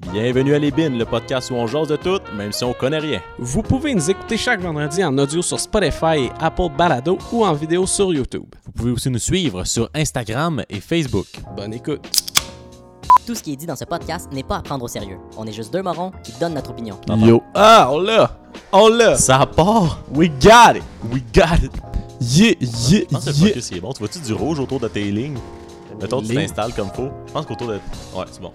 Bienvenue à Les Bines, le podcast où on jase de tout, même si on connaît rien. Vous pouvez nous écouter chaque vendredi en audio sur Spotify et Apple Balado ou en vidéo sur YouTube. Vous pouvez aussi nous suivre sur Instagram et Facebook. Bonne écoute. Tout ce qui est dit dans ce podcast n'est pas à prendre au sérieux. On est juste deux morons qui donnent notre opinion. Yo. Ah, on l'a. On l'a. Ça part! We got it. We got it! Yeah, yeah, Je pense que le yeah. focus il est bon. Tu vois-tu du rouge autour de tes lignes? Mettons, tu t'installes comme faut. Je pense qu'autour de. Ouais, c'est bon.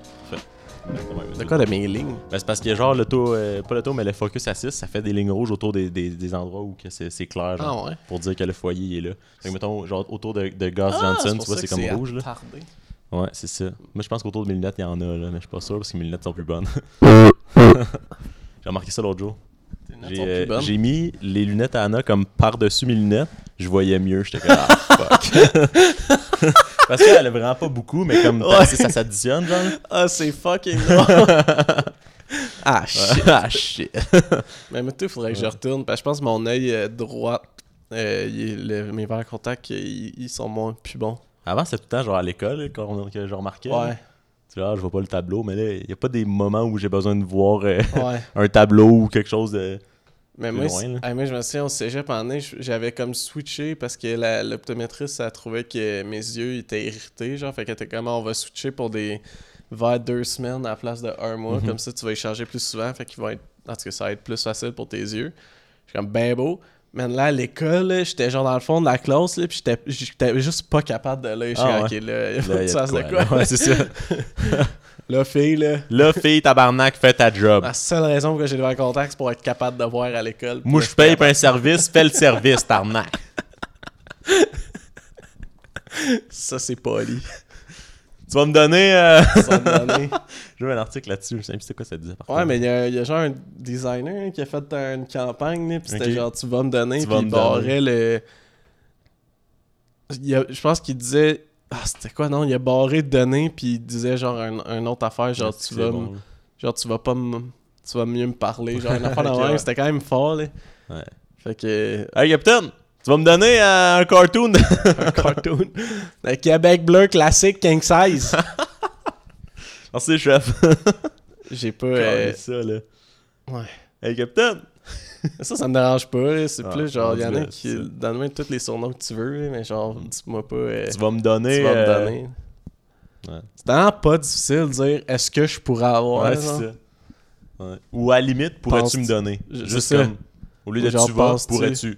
C'est quoi de mes lignes? Ben, c'est parce que genre l'auto, euh, pas l'auto, mais le focus à 6, ça fait des lignes rouges autour des, des, des endroits où que c'est, c'est clair, genre, Ah ouais? pour dire que le foyer est là. Fait que mettons, genre autour de, de Gus Ah, Johnson, tu vois, c'est comme rouge là. attardé. Ouais, c'est ça. Moi, je pense qu'autour de mes lunettes, il y en a, là, mais je suis pas sûr parce que mes lunettes sont plus bonnes. j'ai remarqué ça l'autre jour. J'ai, euh, j'ai mis les lunettes à Anna comme par-dessus mes lunettes. Je voyais mieux. J'étais comme, ah, fuck. parce qu'elle a vraiment pas beaucoup, mais comme Ouais. ça, ça s'additionne, genre. Ah, c'est fucking ah, shit. ah, shit. Mais moi, il faudrait que je retourne. Parce que je pense que mon œil euh, droit, euh, il le- mes verres contacts, ils, ils sont moins plus bons. Avant, c'était tout le temps genre à l'école quand- que je remarquais. là. Ouais. Tu vois, je vois pas le tableau, mais là, il y a pas des moments où j'ai besoin de voir euh, Ouais. un tableau ou quelque chose de. Mais moi, loin, là. ah, moi, je me souviens, au cégep, en année, j'avais comme switché parce que l'optométriste, elle trouvait que mes yeux étaient irrités, genre, fait qu'elle était comme, Ah, on va switcher pour des vers deux semaines à la place de un mois, Mhm. comme ça, tu vas y changer plus souvent, fait qu'il va être, en tout cas, ça va être plus facile pour tes yeux. Je suis comme, ben beau. Mais là, à l'école, là, j'étais genre dans le fond de la classe, là, puis j'étais- j'étais juste pas capable de l'œil. Je suis Ah ok, là, il faut Là, que tu fasses de quoi, là. Ouais, c'est ça. Là, fille, là, Là, fille, tabarnak, fais ta job. la seule raison pour que j'ai le contact, c'est pour être capable de voir à l'école. Moi, je paye pour un service, fais le service, tarnac. Ça, c'est poli. Tu vas me donner. euh. J'ai vu un article là-dessus, je sais plus c'est quoi ça disait. par Ouais, contre. mais il y, a- il y a genre un designer hein, qui a fait une campagne, puis c'était genre tu vas me donner, puis il me barrait le. Il y a- je pense qu'il disait. Ah, c'était quoi, non? Il a barré de donner, puis il disait genre un, un autre affaire, genre tu vas, bon, genre tu vas pas. Tu vas mieux me parler, genre une affaire de Ok, même, ouais. c'était quand même fort, là. Ouais. Fait que. Hey, Captain, tu vas me donner euh, un cartoon. Un cartoon. Le Québec bleu classique king size. Merci, chef. J'ai pas. euh, ça, là. Ouais. Hey, Captain. Ça, ça me dérange pas. C'est Ah, plus genre, il y en a qui. Donne-moi tous les surnoms que tu veux, mais genre, dis-moi pas. euh, Tu vas me donner. tu vas me euh, donner. ouais. C'est vraiment pas difficile de dire est-ce que je pourrais avoir. Ouais, ça. Ouais. Ou à la limite, pourrais-tu me donner? Je- Juste comme. Au lieu de Genre, tu vas, pourrais-tu?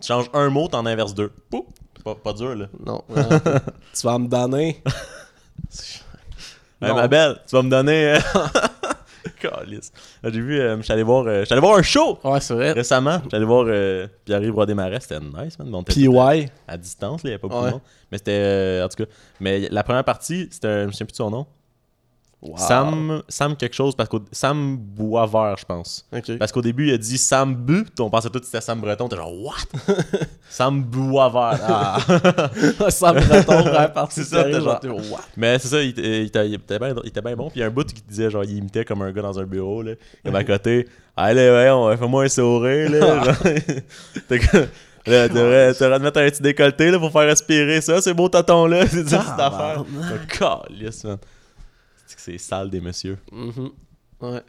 Tu changes un mot, t'en inverses deux. Poup. C'est pas, pas dur, là. Non, tu vas me donner. Hey, ma belle, tu vas me donner. Calice. J'ai vu, euh, j'étais allé voir, euh, j'étais allé voir un show Ouais, c'est vrai. récemment. J'étais allé voir euh, Pierre-Yves Roy-Desmarais, c'était nice, man. On était PY. à distance, là, il n'y avait pas beaucoup Ouais. de monde. Mais c'était, euh, en tout cas, mais la première partie, c'était, un- je me souviens plus de son nom. Wow. Sam, Sam quelque chose, parce qu'au Sam Boisvert, je pense. Parce qu'au début, il a dit Sam Bu, on pensait tout que c'était Sam Breton. T'es genre, what? Sam Boisvert. Ah. retombe à partir C'est ça, t'es genre-. What? Mais c'est ça, il, était- il il était bien, il était bien bon. Puis il y a un bout qui disait, genre, il imitait comme un gars dans un bureau, là. Comme à côté, allez, ouais, on fais-moi un sourire, là. T'es là, t'aurais t'aurais de mettre un petit décolleté, là, pour faire respirer ça. C'est beau, tonton, là. C'est ça, cette affaire. Calice, man. C'est sale, des messieurs. Mhm. Ouais.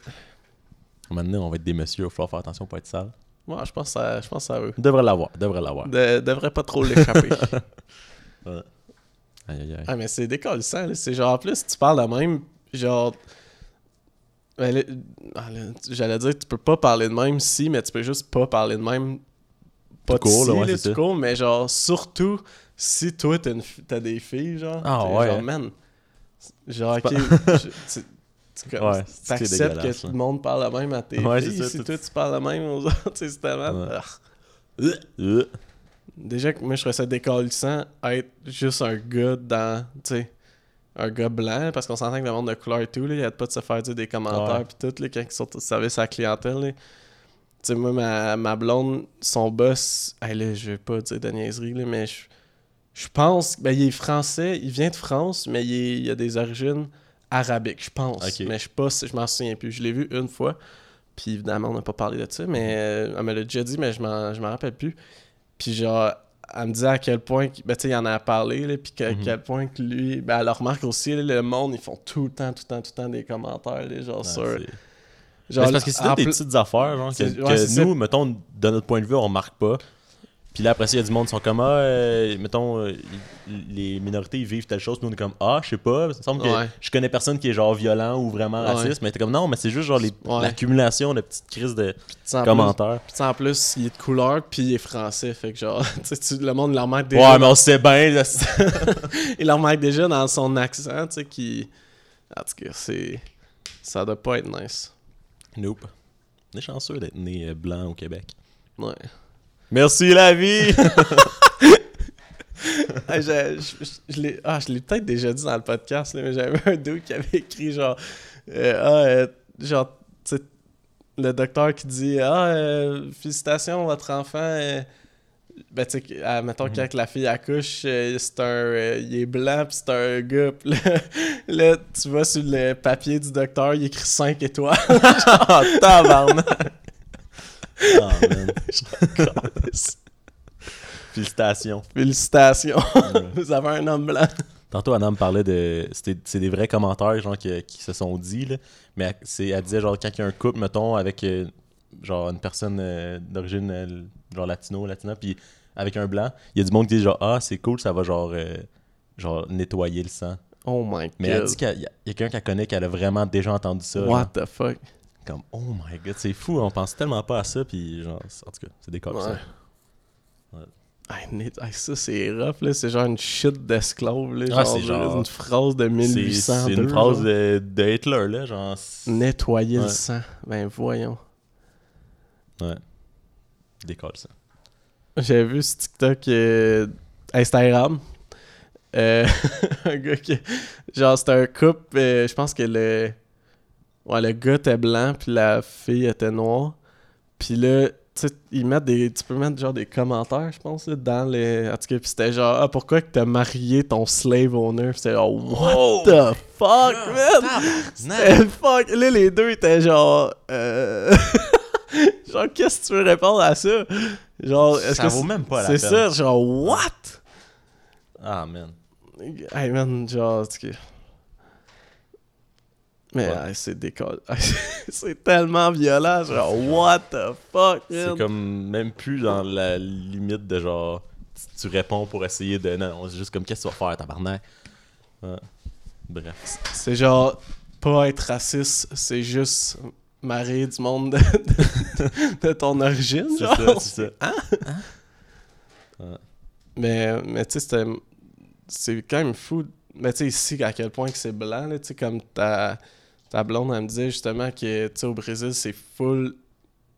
Maintenant, on va être des messieurs, il va falloir faire attention pour être sale. Ouais, je pense ça, je pense ça veut. Devrait l'avoir, devrait l'avoir. De- devrait pas trop l'échapper. Aïe, aïe, aïe. ah, mais c'est décollissant. C'est genre, en plus, tu parles de même, genre. Ben, ah, J'allais dire, tu peux pas parler de même si, mais tu peux juste pas parler de même. Pas Tout court, de là, si, ouais, là, tout court, mais genre, surtout si toi, t'as des filles, genre. Ah, ouais. Genre, man. Genre, ok. pas- je- tu- Ouais, T'acceptes que tout le monde parle de même à tes Ouais, filles. ça, si tout- toi, tu parles de même aux autres, c'est tellement. Ouais. Ah. Euh, Déjà que moi, je serais ça décalissant être juste un gars dans, tu sais, un gars blanc, parce qu'on s'entend que le monde de couleur et tout, là, il y a pas de se faire dire des commentaires pis tout, là, quand ils sont au service à la clientèle, là. Tu sais, moi, ma, ma blonde, son boss, hey, là, je vais pas dire de niaiserie, là, mais je, je pense, ben, il est français, il vient de France, mais il, est- il a des origines arabiques, je pense. Mais je sais pas, si- je m'en souviens plus. Je l'ai vu une fois, puis évidemment, on n'a pas parlé de ça, mais euh, elle me l'a déjà dit, mais je m'en je m'en rappelle plus. Puis genre, elle me disait à quel point, ben, tu sais, il en a parlé, là, puis à Mhm. quel point que lui, ben, elle remarque aussi, là, le monde, ils font tout le temps, tout le temps, tout le temps des commentaires, là, genre sur. c'est- Genre, Mais c'est parce que c'est des petites affaires genre, que, que nous, mettons, de notre point de vue, on remarque pas. Puis là, après ça, il y a du monde qui sont comme, ah, euh, mettons, euh, les minorités, ils vivent telle chose. Puis nous, on est comme, ah, je sais pas. Il me semble que Ouais. je connais personne qui est genre violent ou vraiment Ouais. raciste. Mais t'es comme, non, mais c'est juste genre Ouais. l'accumulation de petites crises de plus- commentaires. Puis sais, en plus, il est de couleur, puis il est français, fait que genre, tu le monde leur remarque déjà. Ouais, mais on sait bien. là, il leur remarque déjà dans son accent, tu sais, qui. En tout cas, c'est. Ça doit pas être nice. nope. On est chanceux d'être né euh, blanc au Québec. Ouais. Merci la vie! Ah, je je- je- je l'ai ah, je l'ai peut-être déjà dit dans le podcast, là, mais j'avais un dude qui avait écrit genre. euh, ah, euh, genre, tu le docteur qui dit Ah, euh, félicitations, votre enfant. euh, ben, tu sais, ah, mettons, quand la fille accouche, c'est un. il est blanc, puis c'est un gars. Là, là, tu vas sur le papier du docteur, il écrit 5 étoiles. Ah, tabarnak! Ah, man. Félicitations. Félicitations, Ouais. vous avez un homme blanc. Tantôt, Anna me parlait de. C'est des vrais commentaires genre, qui, qui se sont dit. Là. Mais elle, elle disait genre quand il y a un couple, mettons, avec euh, genre une personne euh, d'origine euh, genre latino, latina, puis avec un blanc, il y a du monde qui dit genre Ah, c'est cool, ça va genre, euh, genre nettoyer le sang. Oh my god. Mais elle dit qu'il y a- quelqu'un qu'elle connaît qui a vraiment déjà entendu ça. What genre. the fuck? Comme Oh my god, c'est fou, on pense tellement pas à ça, puis genre, en tout cas, c'est des cas Ouais. ça. Ça, c'est rough, là. C'est genre une shit d'esclave, là. Ah, genre, c'est genre- Une phrase de C'est 1802. c'est une phrase genre. de, de Hitler, là, genre. Nettoyer le sang. Ben, voyons. Ouais. Décolle ça. J'avais vu sur TikTok euh, Instagram. euh, un gars qui. Genre, c'était un couple. euh, je pense que le. Ouais, le gars était blanc, puis la fille était noire. Puis là, tu sais, ils mettent des. Tu peux mettre genre des commentaires, je pense, là, dans les. En tout cas, puis c'était genre, ah, pourquoi que t'as marié ton slave owner? Puis c'était genre, what the fuck, man? C'était fuck. Là, les deux étaient genre. euh, genre, qu'est-ce que tu veux répondre à ça? Genre, est-ce Ça que vaut c'est- même pas la C'est peine. ça, genre, what? Ah, man. Hey man, genre, en tout cas. Mais Ouais. hey, c'est décolle. c'est tellement violent, genre, what the fuck, C'est comme même plus dans la limite de genre. tu- Tu réponds pour essayer de. Non, c'est juste comme qu'est-ce que tu vas faire, tabarnak? Ouais. Bref. C'est genre, pas être raciste, c'est juste marier du monde de, de- de ton origine, C'est ça, c'est ça. Mais, mais tu sais, c'était- c'est quand même fou. Mais tu sais, ici, à quel point que c'est blanc, là, tu sais, comme ta, ta blonde, elle me disait justement que, tu sais, au Brésil, c'est full.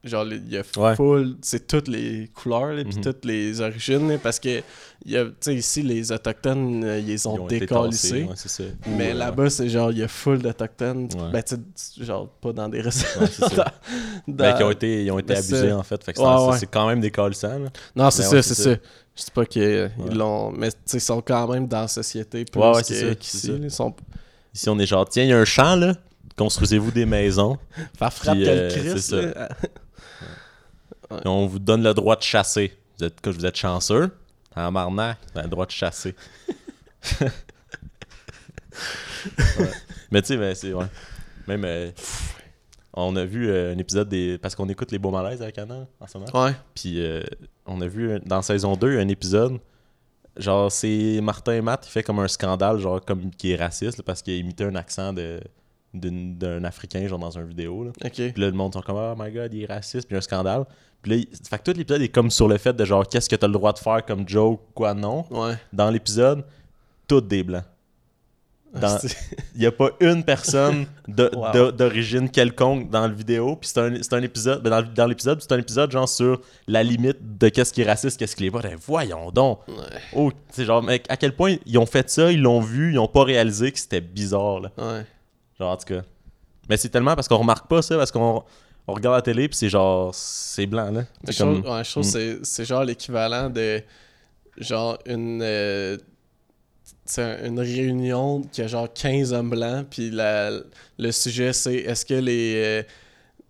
Genre, il y a Ouais. full. C'est toutes les couleurs, puis Mhm. toutes les origines, là, parce que, tu sais, ici, les Autochtones, euh, ils les ont, ont décalissés. ouais. Mais euh, là-bas, c'est genre, il y a full d'Autochtones. Ben, tu sais, genre, pas dans des restaurants. Dans- Ben, qui ont été, ils ont été Ben, abusés en fait. C'est- quand même là. Non, c'est ça, c'est ça. Je sais pas qu'ils Ouais. l'ont. Mais tu sais, ils sont quand même dans la société plus qu'ici. Ils sont. Ici, on est genre, tiens, il y a un champ là. Construisez-vous des maisons. Faire frappe Puis, quel euh, Christ, c'est ça. on vous donne le droit de chasser. Vous êtes, que vous êtes chanceux. En marnac, vous avez le droit de chasser. Ouais. Mais tu sais, ben, c'est. Ouais. Même. euh, on a vu euh, un épisode des. Parce qu'on écoute les beaux malaises avec Anna en ce moment. Ouais. Puis euh, on a vu dans saison 2 un épisode. Genre, c'est Martin et Matt, il fait comme un scandale, genre, comme qui est raciste, là, parce qu'il a imité un accent de d'un Africain, genre, dans une vidéo. Là. Puis là, le monde sont comme, oh my god, il est raciste, puis il y a un scandale. Puis là, il- fait que tout l'épisode est comme sur le fait de genre, qu'est-ce que t'as le droit de faire comme joke, quoi non. Ouais. Dans l'épisode, tous des blancs. Dans- C'est- Il n'y a pas une personne Wow. d'origine quelconque dans le vidéo. Puis c'est un, un épisode, ben, dans, l'épisode, c'est un épisode genre sur la limite de qu'est-ce qui est raciste, qu'est-ce qui l'est pas. Ben, voyons donc. Ouais. Oh, c'est genre, mec, à quel point ils ont fait ça, ils l'ont vu, ils ont pas réalisé que c'était bizarre, là. Ouais. Genre, en tout cas. Mais c'est tellement parce qu'on remarque pas ça, parce qu'on on regarde la télé, puis c'est genre, c'est blanc, là. Je C'est comme. trouve, ouais, je trouve Mm. c'est- c'est genre l'équivalent de genre une euh, une réunion qui a genre 15 hommes blancs puis la- le sujet c'est est-ce que les euh,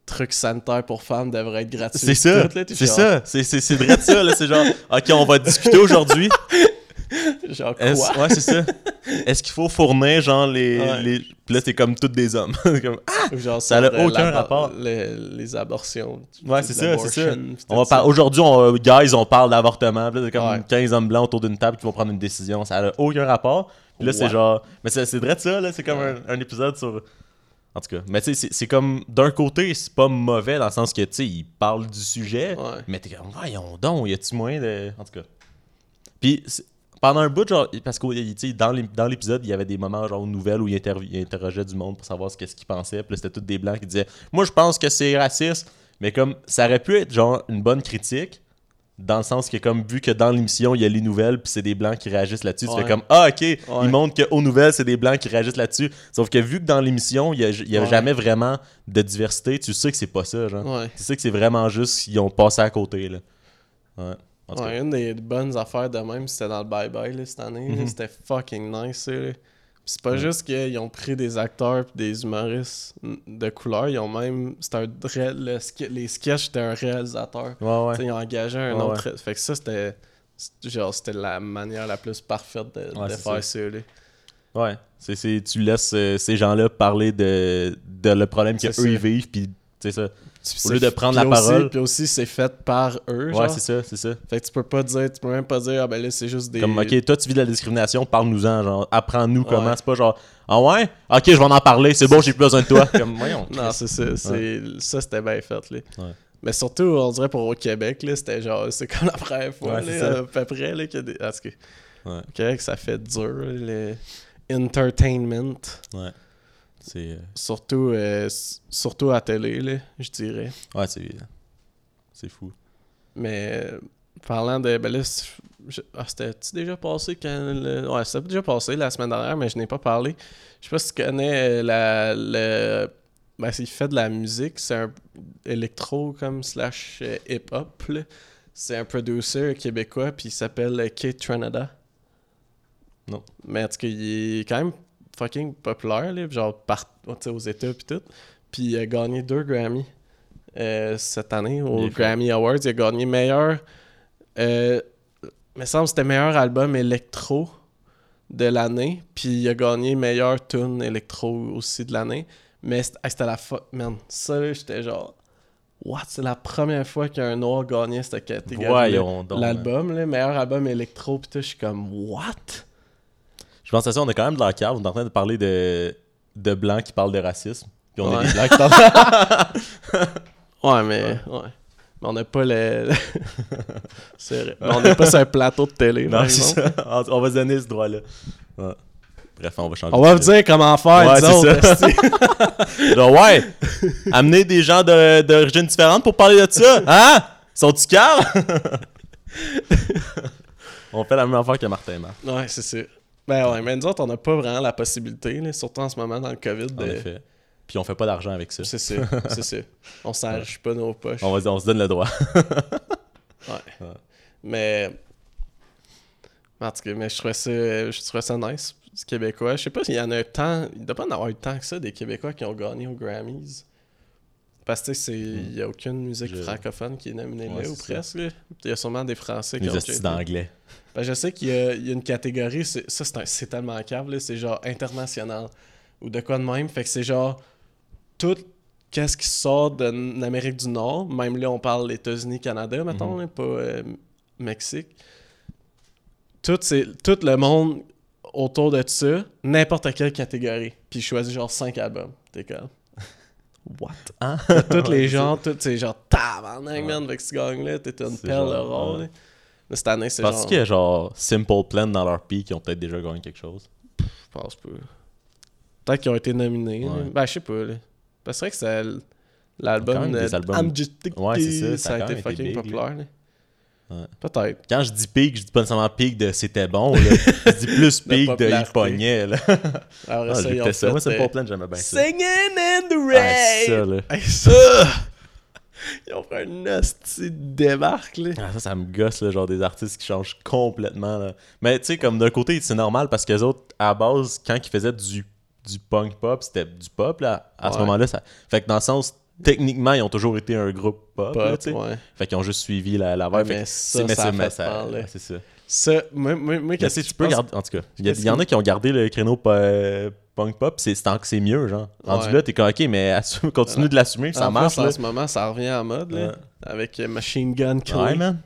trucs sanitaires pour femmes devraient être gratuits. C'est ça, c'est ça, c'est c'est c'est vrai de ça, là, c'est genre, ok, on va discuter aujourd'hui. Genre quoi? Est-ce- Ouais, c'est ça. Est-ce qu'il faut fournir, genre, les. Ouais. les... Puis là, c'est comme toutes des hommes. Comme, ah! Ou genre ça a de aucun rapport. Les, les abortions. Ouais, c'est ça, c'est ça. On va par... Aujourd'hui, on... guys, on parle d'avortement. Puis là, c'est comme Ouais. 15 hommes blancs autour d'une table qui vont prendre une décision. Ça n'a aucun rapport. Puis là, c'est genre. Mais c'est c'est vrai de ça, là. C'est comme un, un épisode sur. En tout cas. Mais tu sais, c'est- c'est comme. D'un côté, c'est pas mauvais dans le sens que, tu sais, ils parlent du sujet. Ouais. Mais t'es comme, voyons donc, y a-tu moyen de. En tout cas. Puis, pendant un bout, genre, parce que dans l'ép- dans l'épisode, il y avait des moments, genre, nouvelles où il, interrogeait du monde pour savoir ce qu'est-ce qu'ils pensaient. Puis là, c'était tous des blancs qui disaient, moi, je pense que c'est raciste. Mais comme, ça aurait pu être, genre, une bonne critique. Dans le sens que, comme, vu que dans l'émission, il y a les nouvelles, puis c'est des blancs qui réagissent là-dessus, tu Ouais. fais comme, ah, ok, ils montrent qu'aux nouvelles, c'est des blancs qui réagissent là-dessus. Sauf que vu que dans l'émission, il y a, y a Ouais. jamais vraiment de diversité, tu sais que c'est pas ça, genre. Ouais. Tu sais que c'est vraiment juste qu'ils ont passé à côté, là. Ouais. En. Ouais, une des bonnes affaires de même, c'était dans le Bye Bye là, cette année. Mhm. C'était fucking nice. c'est pas Ouais. juste qu'ils ont pris des acteurs pis des humoristes de couleur, ils ont même. C'était un le les sketchs, c'était un réalisateur. Ouais, Ils ont engagé un autre. Fait que ça, c'était. Genre, c'était la manière la plus parfaite de, faire ça. là. Ouais. C'est, tu laisses euh, ces gens-là parler de, de le problème qu'eux ils vivent, puis c'est ça. Au lieu de prendre la aussi- parole. Puis aussi, c'est fait par eux. Ouais, c'est ça, c'est ça. Fait que tu peux pas dire, tu peux même pas dire, ah ben là, c'est juste des. Comme, ok, toi, tu vis de la discrimination, parle-nous-en, genre, apprends-nous comment. C'est pas genre, ah ouais, ok, je vais en parler, c'est bon, j'ai plus besoin de toi. Comme, voyons. Non, c'est ça. c'est Ça, c'était bien fait. Là. Ouais. Mais surtout, on dirait pour au Québec, là, c'était genre, c'est comme la première fois, là, à peu près, là, qu'il y a des. Parce que Québec, ça fait dur, le entertainment. Ouais. C'est. euh, Surtout, euh, surtout à télé, là, je dirais. Ouais, c'est. C'est fou. Mais euh, parlant de. Ben là, ah, c'était-tu déjà passé quand. le- Ouais, c'était déjà passé la semaine dernière, mais je n'ai pas parlé. Je sais pas si tu connais euh, la. Le... Ben, c'est- fait de la musique, c'est un électro comme slash hip-hop. là. C'est un producer québécois, puis il s'appelle Kate Trinidad. Non. Mais en tout cas, il est quand même fucking populaire, là, genre par, tu sais, aux États puis tout. Puis il a gagné deux Grammy euh, cette année aux. Grammy Awards. Il a gagné meilleur. Euh, me semble que c'était meilleur album électro de l'année. Puis il a gagné meilleur tune électro aussi de l'année. Mais c'était la fa... Man, ça là, j'étais genre. What? C'est la première fois qu'un noir gagnait cette catégorie. L'album, là, meilleur album électro. Puis tout, je suis comme, what? Je pense à ça, on est quand même de la cave, on est en train de parler de, de blancs qui parlent de racisme. Puis on Ouais. est des blancs qui parlent. Ouais, mais. Ouais. Mais on n'a pas le. c'est vrai. Mais on n'est pas sur un plateau de télé. non, c'est exemple. ça. On va se donner ce droit-là. Ouais. Bref, on va changer. On va vous dire comment faire, Ouais, ça. Genre, ouais, amener des gens de- d'origine différente pour parler de ça. Hein? Sont-tu caves? on fait la même affaire que Martin Marc. Ouais, c'est ça. Ben ouais, mais nous autres, on n'a pas vraiment la possibilité, là, surtout en ce moment dans le COVID. En de- effet. Puis on fait pas d'argent avec ça. C'est ça, c'est ça. On s'enrichit pas nos poches. On, va, on se donne le droit. Ouais. Ouais. Mais. En tout cas, mais je trouvais ça, je trouvais ça nice, du Québécois. Je sais pas s'il y en a tant. Il doit pas en avoir eu tant que ça, des Québécois qui ont gagné aux Grammys. Parce que c'est- il n'y a aucune musique Je- francophone qui est nominée Ouais, là, ou presque. Il y a sûrement des Français qui Les ont hosties d'anglais. Ben, je sais qu'il y, y a une catégorie, c'est- ça c'est tellement câble, c'est genre international. Ou de quoi de même. Fait que c'est genre tout qu'est-ce qui sort de l'Amérique du Nord. Même là, on parle États-Unis, Canada, mettons, Mhm. là, pas euh, Mexique. Tout, tout le monde autour de ça, n'importe quelle catégorie. Puis je choisis genre 5 albums. T'es comme. What? Hein? Tous les gens, tout, c'est genre tabarnak, man, avec ce gang-là, t'es une perle genre, rare. ouais. là. Mais cette année, c'est Parce genre. qu'il y a genre Simple Plan dans leur pic qui ont peut-être déjà gagné quelque chose? Je pense pas. Peut-être qu'ils ont été nominés. Ouais. Ben, je sais pas. Là. Parce que c'est vrai que c'est l'album de albums- Amjestic Ouais, c'est ça, ça ça a été fucking big, là. populaire. là. Ouais. Peut-être. Quand je dis pic, je dis pas nécessairement pic de c'était bon. Là. je dis plus pic de il pognait. Là. Alors, Ah, ça, ils j'écoutais ont ça. Moi, fait, Simple euh, Plan, j'aimais bien ça. Singing in the Ah, rain! ça, là. Hey, ça! Ils ont fait un de débarque, là. Ah, ça, ça me gosse, là, genre des artistes qui changent complètement. Là. Mais tu sais, comme d'un côté, c'est normal parce que les autres, à la base, quand ils faisaient du, du punk pop, c'était du pop, là. À ce moment-là, ça. Fait que dans le sens, techniquement, ils ont toujours été un groupe pop. Pop, tu sais. ouais. Fait qu'ils ont juste suivi la, la vibe. Fait mais que ça, mais ça c'est- mais ça- c'est ça. Ça, moi, moi, moi qu'est-ce tu que peux pense- garder. En tout cas, il y, en que- a qui ont gardé le créneau punk pop, c'est c'est en- c'est mieux, genre. Rendu Ouais. là, t'es comme, ok, mais assume- continue de l'assumer, ça En marche, là. En ce moment, ça revient en mode, là. Ouais. Avec Machine Gun Kelly. Ouais, man.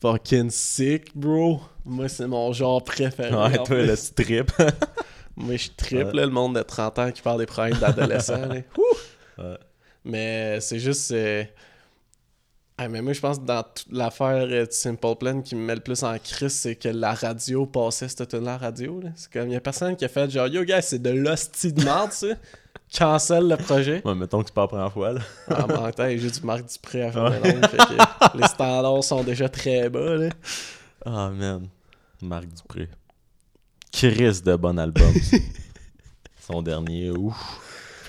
Fucking sick, bro. Moi, c'est mon genre préféré. Ouais, toi, plus. le petit trip. Moi, je triple, le monde de 30 ans qui parle des problèmes d'adolescents. Ouais. Mais c'est juste. ah, mais moi, je pense que dans toute l'affaire euh, de Simple Plan qui me met le plus en crise, c'est que la radio passait cette tune la radio. C'est comme, il y a personne qui a fait genre, yo, gars, c'est de l'hostie de merde, ça. Cancel le projet. Ouais, mettons que c'est pas la première fois, là. En même temps, j'ai du Marc Dupré à faire Ouais. fait que les standards sont déjà très bas. Là. Ah, man. Marc Dupré. Chris de bon album. Son dernier, ouf.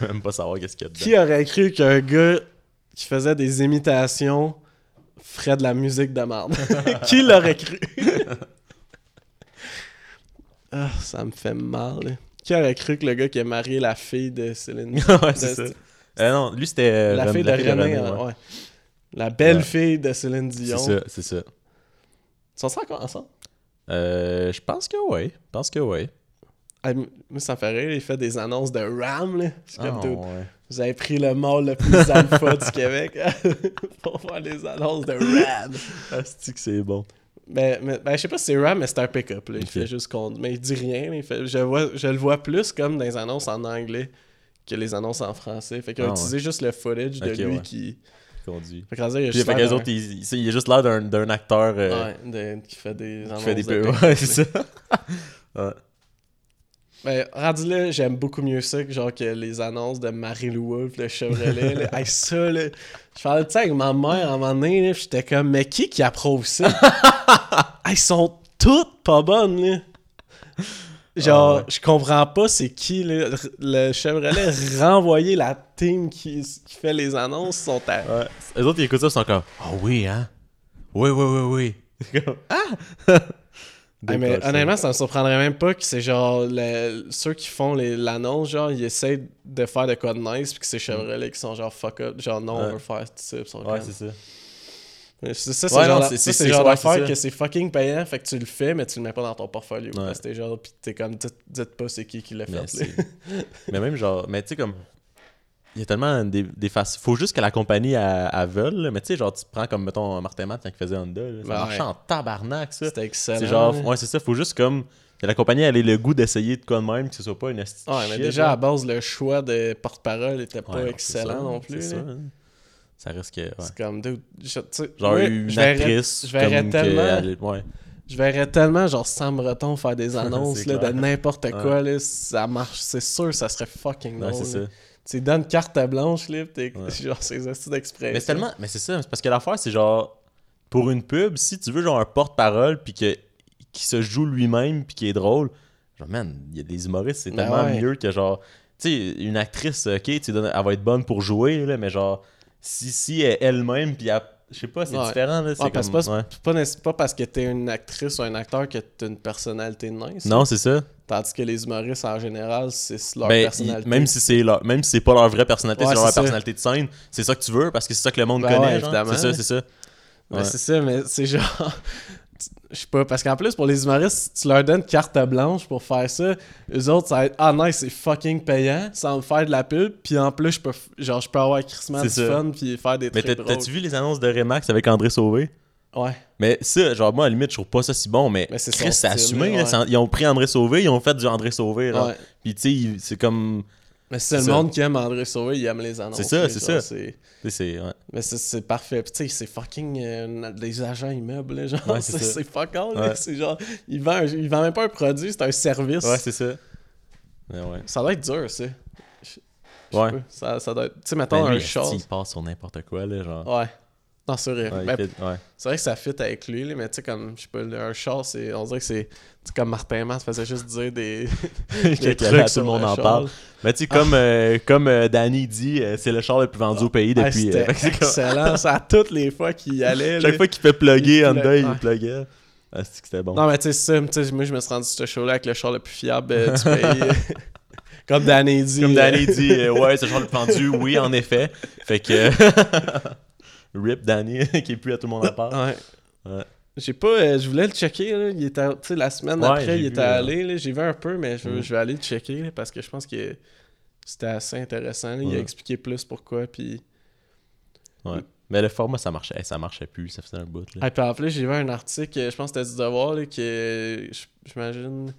Peux même pas savoir qu'est-ce qu'il y a dedans. Qui aurait cru qu'un gars qui faisait des imitations ferait de la musique de merde? qui l'aurait cru? ah, ça me fait mal. là. Qui aurait cru que le gars qui a marié la fille de Céline ouais, c'est ça. Euh, non, lui, c'était. euh, La fille de René, ouais. ouais. La belle Ouais. fille de Céline C'est Dion. ça, c'est ça. Ils sont encore ensemble? Euh, je pense que oui. Je pense que oui. Ah, moi, ça me fait rire, il fait des annonces de RAM. Là. Suis comme, Ah, dude, ouais. Vous avez pris le mâle le plus alpha du Québec pour faire des annonces de RAM. Asti que c'est bon. Ben, mais, ben, je sais pas si c'est RAM, mais c'est un pick-up. là. Il Ok. fait juste compte. Mais il dit rien. mais il fait, je, vois, je le vois plus comme dans les annonces en anglais que les annonces en français. Fait qu'il a Ah, utilisé juste le footage de Ok, lui ouais. qui. Conduit. Fait qu'en il a juste fait autres, il, il- il a juste l'air d'un d'un acteur euh, Ouais, de- qui fait des annonces. qui fait des de pick-up, Ouais, c'est ça. ouais. Ben, rendu là, j'aime beaucoup mieux ça que genre que les annonces de Marie-Lou Wolfe, le Chevrolet. là. Hey, ça, là. Je parlais de ça avec ma mère à un moment donné, j'étais comme, mais qui qui approuve ça? Ils sont toutes pas bonnes, là. Genre, Ah ouais. je comprends pas c'est qui, là. R- Le Chevrolet renvoyer la team qui, qui fait les annonces sont à... Ouais. Les autres, ils écoutent ça, ils sont comme Ah oui, hein? Oui, oui, oui, oui. Comme, Ah mais honnêtement, ça me surprendrait même pas que c'est genre le- ceux qui font l'annonce, genre, ils essayent de faire de quoi de nice, puis que c'est Chevrolet qui sont genre fuck up, genre non, on veut faire ça, Ouais, c'est ça. Mais c'est ça, c'est Ouais, genre, c'est- genre d'affaire que c'est fucking payant, fait que tu le fais, mais tu le mets pas dans ton portfolio. Ouais. Parce que t'es genre, pis t'es comme, dites, dites pas c'est qui qui l'a Mais, fait. c'est- mais même genre, mais tu sais, comme. Il y a tellement des, des faces. Faut juste que la compagnie elle, elle veuille, mais tu sais, genre, tu prends comme, mettons, Martin Matt quand il faisait Honda. là. Ça Ouais. marchait en tabarnak, ça. C'était excellent. C'est genre, ouais, c'est ça. Faut juste comme. Que la compagnie elle ait le goût d'essayer de quoi de même, que ce soit pas une esti de Ouais, mais déjà, à là. base, le choix de porte-parole était pas Ouais, excellent ça, non c'est plus. Ça, hein. Ça risque. Ouais. C'est comme, dude, je- tu sais, Genre une je actrice. je verrais tellement- elle-. Je verrais tellement genre Sam Breton faire des annonces là, de n'importe quoi, là, ça marche, c'est sûr, ça serait fucking drôle. c'est ça. Tu lui donnes carte blanche, là, t'es Ouais. genre ces astuces d'expression. Mais c'est tellement. Mais c'est ça. c'est parce que l'affaire, c'est genre. Pour une pub, si tu veux genre un porte-parole, puis que qui se joue lui-même, puis qui est drôle, genre, man, il y a des humoristes, c'est Ben tellement ouais. mieux que genre. Tu sais, une actrice, ok, tu donnes, elle va être bonne pour jouer, là, mais genre, si, si elle est elle-même, puis elle. Je sais pas, c'est Ouais. différent, là. C'est Ouais, comme- pas, ouais. c'est pas, pas parce que t'es une actrice ou un acteur que t'as une personnalité nice. Non, c'est ça. Tandis que les humoristes, en général, c'est leur Ben, personnalité. même si c'est leur, même si c'est pas leur vraie personnalité, c'est leur ça. personnalité de scène, c'est ça que tu veux parce que c'est ça que le monde Ben connaît. C'est ça, c'est ça. Ben, c'est ça, mais c'est genre... Je sais pas, parce qu'en plus, pour les humoristes, tu leur donnes carte blanche pour faire ça. Eux autres, ça va être « Ah, nice, c'est fucking payant, ça va me faire de la pub. » Puis en plus, je peux, genre, je peux avoir Christmas du ça. fun puis faire des Mais trucs t'as- drôles. t'as-tu vu les annonces de Remax avec André Sauvé? Ouais. Mais ça, genre, moi, à la limite, je trouve pas ça si bon, mais, Mais c'est assumé. ouais. ils ont pris André Sauvé, ils ont fait du André Sauvé. ouais. Puis, tu sais, c'est comme. Mais c'est le ça. monde qui aime André Sauvé, il aime les annonces. C'est ça, c'est ça. c'est-. Ouais. Mais c'est- parfait. Puis tu sais, c'est fucking euh, des agents immeubles, genre. Ouais, c'est fuck all, là. Ouais. C'est genre, il vend, un- il vend même pas un produit, c'est un service. Ouais, c'est ça. Mais ouais. Ça doit être dur, ça. Ouais. Ça, ça doit être. Tu sais, mettons Ben, un short. il passe sur n'importe quoi, là, genre. Ouais. Non, c'est vrai. Ouais, Ben, ouais. C'est vrai que ça fit avec lui, là, mais tu sais, comme, je sais pas, un char, c'est. On dirait que c'est. comme Martin Matt faisait juste dire des. trucs tout le monde le en char. parle. Mais tu sais, comme, euh, comme euh, Danny dit, euh, c'est le char le plus vendu au pays Ah, depuis. c'est comme- excellent. ça, à toutes les fois qu'il y allait. Chaque fois qu'il fait plugger Honda, il pluguait. Ah, c'est c'était bon? Non, mais tu sais, ça, moi, je me suis rendu sur ce show-là avec le char le plus fiable du pays. Comme Danny dit. Comme Danny dit, ouais, ce genre de pendu, oui, en effet. Fait que. Rip Danny, qui est plus à tout le monde à part. Ouais. Ouais. J'ai pas. euh, je voulais le checker, là. Il était, la semaine Ouais, après, il vu, était euh, allé, là. J'ai vu un peu, mais je, Mm. je vais aller le checker, là, parce que je pense que c'était assez intéressant. là. Il a expliqué plus pourquoi, puis. Ouais. Mais le format, ça marchait. hey, ça marchait plus, ça faisait un bout. Là. Ah, puis en plus, j'ai vu un article, je pense que c'était du devoir, là, que j'imagine.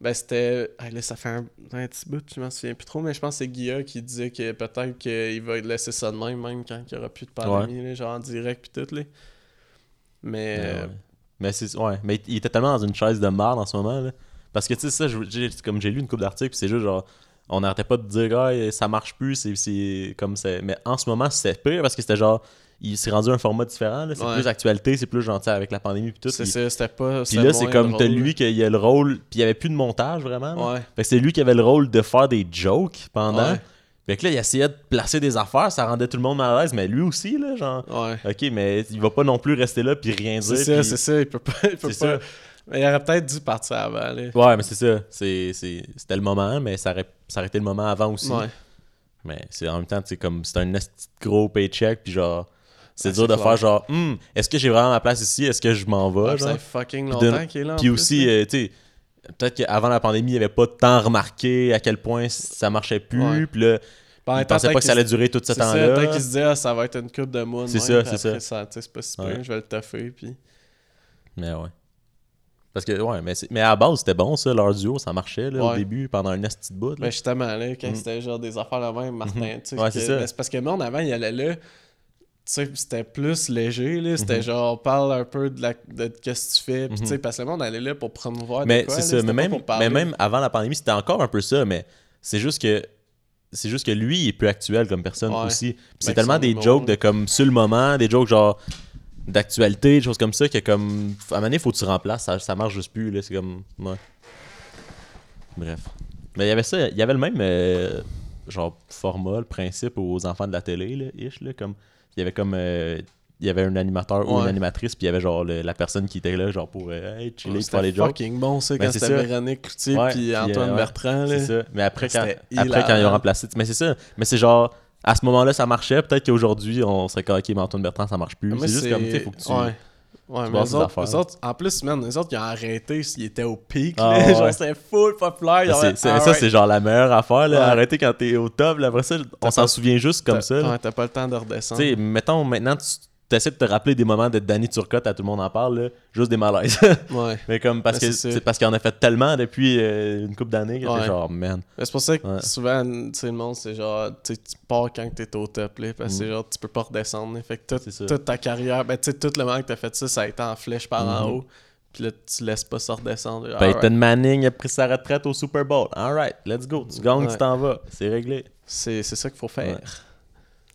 Ben, c'était. ah, là, ça fait un, un petit bout, je m'en souviens plus trop, mais je pense que c'est Guilla qui disait que peut-être qu'il va laisser ça de même, même quand il n'y aura plus de pandémie, là, genre en direct, puis tout, là. Mais. Mais, ouais. Mais c'est ouais, mais il était tellement dans une chaise de marde en ce moment là. Parce que tu sais ça, j'ai- comme j'ai lu une couple d'articles, c'est juste genre on n'arrêtait pas de dire ah, ça marche plus, c'est- c'est comme c'est mais en ce moment c'était pire parce que c'était genre il s'est rendu un format différent c'est Ouais. plus actualité, c'est plus gentil avec la pandémie puis tout. c'est ça, c'était pas. puis là c'est comme t'as lui qui a le rôle, puis il y avait plus de montage vraiment. Ouais. Fait que c'est lui qui avait le rôle de faire des jokes pendant. Ouais. Fait que là il essayait de placer des affaires, ça rendait tout le monde mal à l'aise, mais lui aussi là genre Ouais. OK, mais il va pas non plus rester là puis rien dire. C'est ça, c'est ça, il peut pas. Il peut pas... ça. Mais il aurait peut-être dû partir avant, là. Ouais, mais c'est ça. C'était le moment, mais ça aurait, ça aurait été le moment avant aussi. Ouais. Mais c'est en même temps, c'est comme c'est un gros paycheck, puis genre, c'est Ah, dur de clair. faire genre, Hmm, est-ce que j'ai vraiment ma place ici? Est-ce que je m'en vais Ouais, ça fait fucking longtemps qu'il est là. en Puis aussi, euh, tu sais, peut-être qu'avant la pandémie, il avait pas tant remarqué à quel point ça marchait plus, puis là, en même il pensait pas que ça allait durer tout ce temps-là. Peut-être qu'il se dit, ah, ça va être une coupe de mois. C'est ça, c'est ça. c'est pas si Ouais. je vais le taffer. Puis... Mais ouais. Parce que, ouais, mais, mais à la base, c'était bon, ça, leur duo, ça marchait, là, au début, pendant un esti de bout. là. Ben justement, là, quand Mm. c'était genre des affaires là même, Martin, tu sais. Ouais, c'est ben, c'est parce que moi, avant, il allait là. Tu sais, c'était plus léger, là. C'était Mhm. genre, parle un peu de, la, de qu'est-ce que tu fais. Puis, tu sais, Mhm. parce que le monde allait là pour promouvoir. Mais c'est ça, mais même, mais même avant la pandémie, c'était encore un peu ça, mais c'est juste que c'est juste que lui, il est plus actuel comme personne Ouais. aussi. C'est Avec tellement des jokes de comme sur le moment, des jokes genre d'actualité, des choses comme ça, que comme à un moment donné, faut que tu remplaces, ça, ça marche juste plus, là, c'est comme ouais. Bref. Mais il y avait ça, il y avait le même euh, genre format, le principe aux enfants de la télé, là, ish, là, comme il y avait comme euh, il y avait un animateur ou Ouais. une animatrice, puis il y avait genre le- la personne qui était là, genre pour euh, hey, chiller, pour les jokes. fucking bon, ça, Ben, quand c'était. Véronique Cloutier Ouais, puis Antoine euh, ouais, Bertrand, là. C'est ça. Mais après, quand, après, quand ils ont remplacé. Mais c'est ça. Mais c'est genre, à ce moment-là, ça marchait. Peut-être qu'aujourd'hui, on serait comme, ok, mais Antoine Bertrand, ça marche plus. Moi, C'est juste comme, tu sais, faut que tu. Ouais. Ouais, tu mais les autres, autres- en plus, man, les autres, ils ont arrêté s'ils étaient au pic. Ah, ouais. Genre, c'était full populaire. c'est- c'est- ça, c'est genre la meilleure affaire. Là. Ouais. Arrêter quand t'es au top. Là. Après ça, on s'en souvient juste comme ça. là. Ouais, t'as pas le temps de Tu redescendre. sais, mettons, maintenant, tu essaies de te rappeler des moments de Danny Turcotte, à tout le monde en parle, là, juste des malaises. Ouais. mais comme parce Ben, que c'est parce qu'il en a fait tellement depuis euh, une couple d'années que Ouais. t'es genre, man. Mais C'est pour ça que Ouais. souvent, tu sais, le monde, c'est genre, tu pars quand t'es au top, là, parce que Mm. c'est genre, tu peux pas redescendre. Fait que toute, ta carrière, ben, tu sais, tout le moment que t'as fait ça, ça a été en flèche par en Mhm. haut. Puis là, tu laisses pas ça redescendre. Peyton Alright. Manning a pris sa retraite au Super Bowl. Alright, let's go. Tu gagnes, tu t'en vas. C'est réglé. C'est c'est ça qu'il faut faire.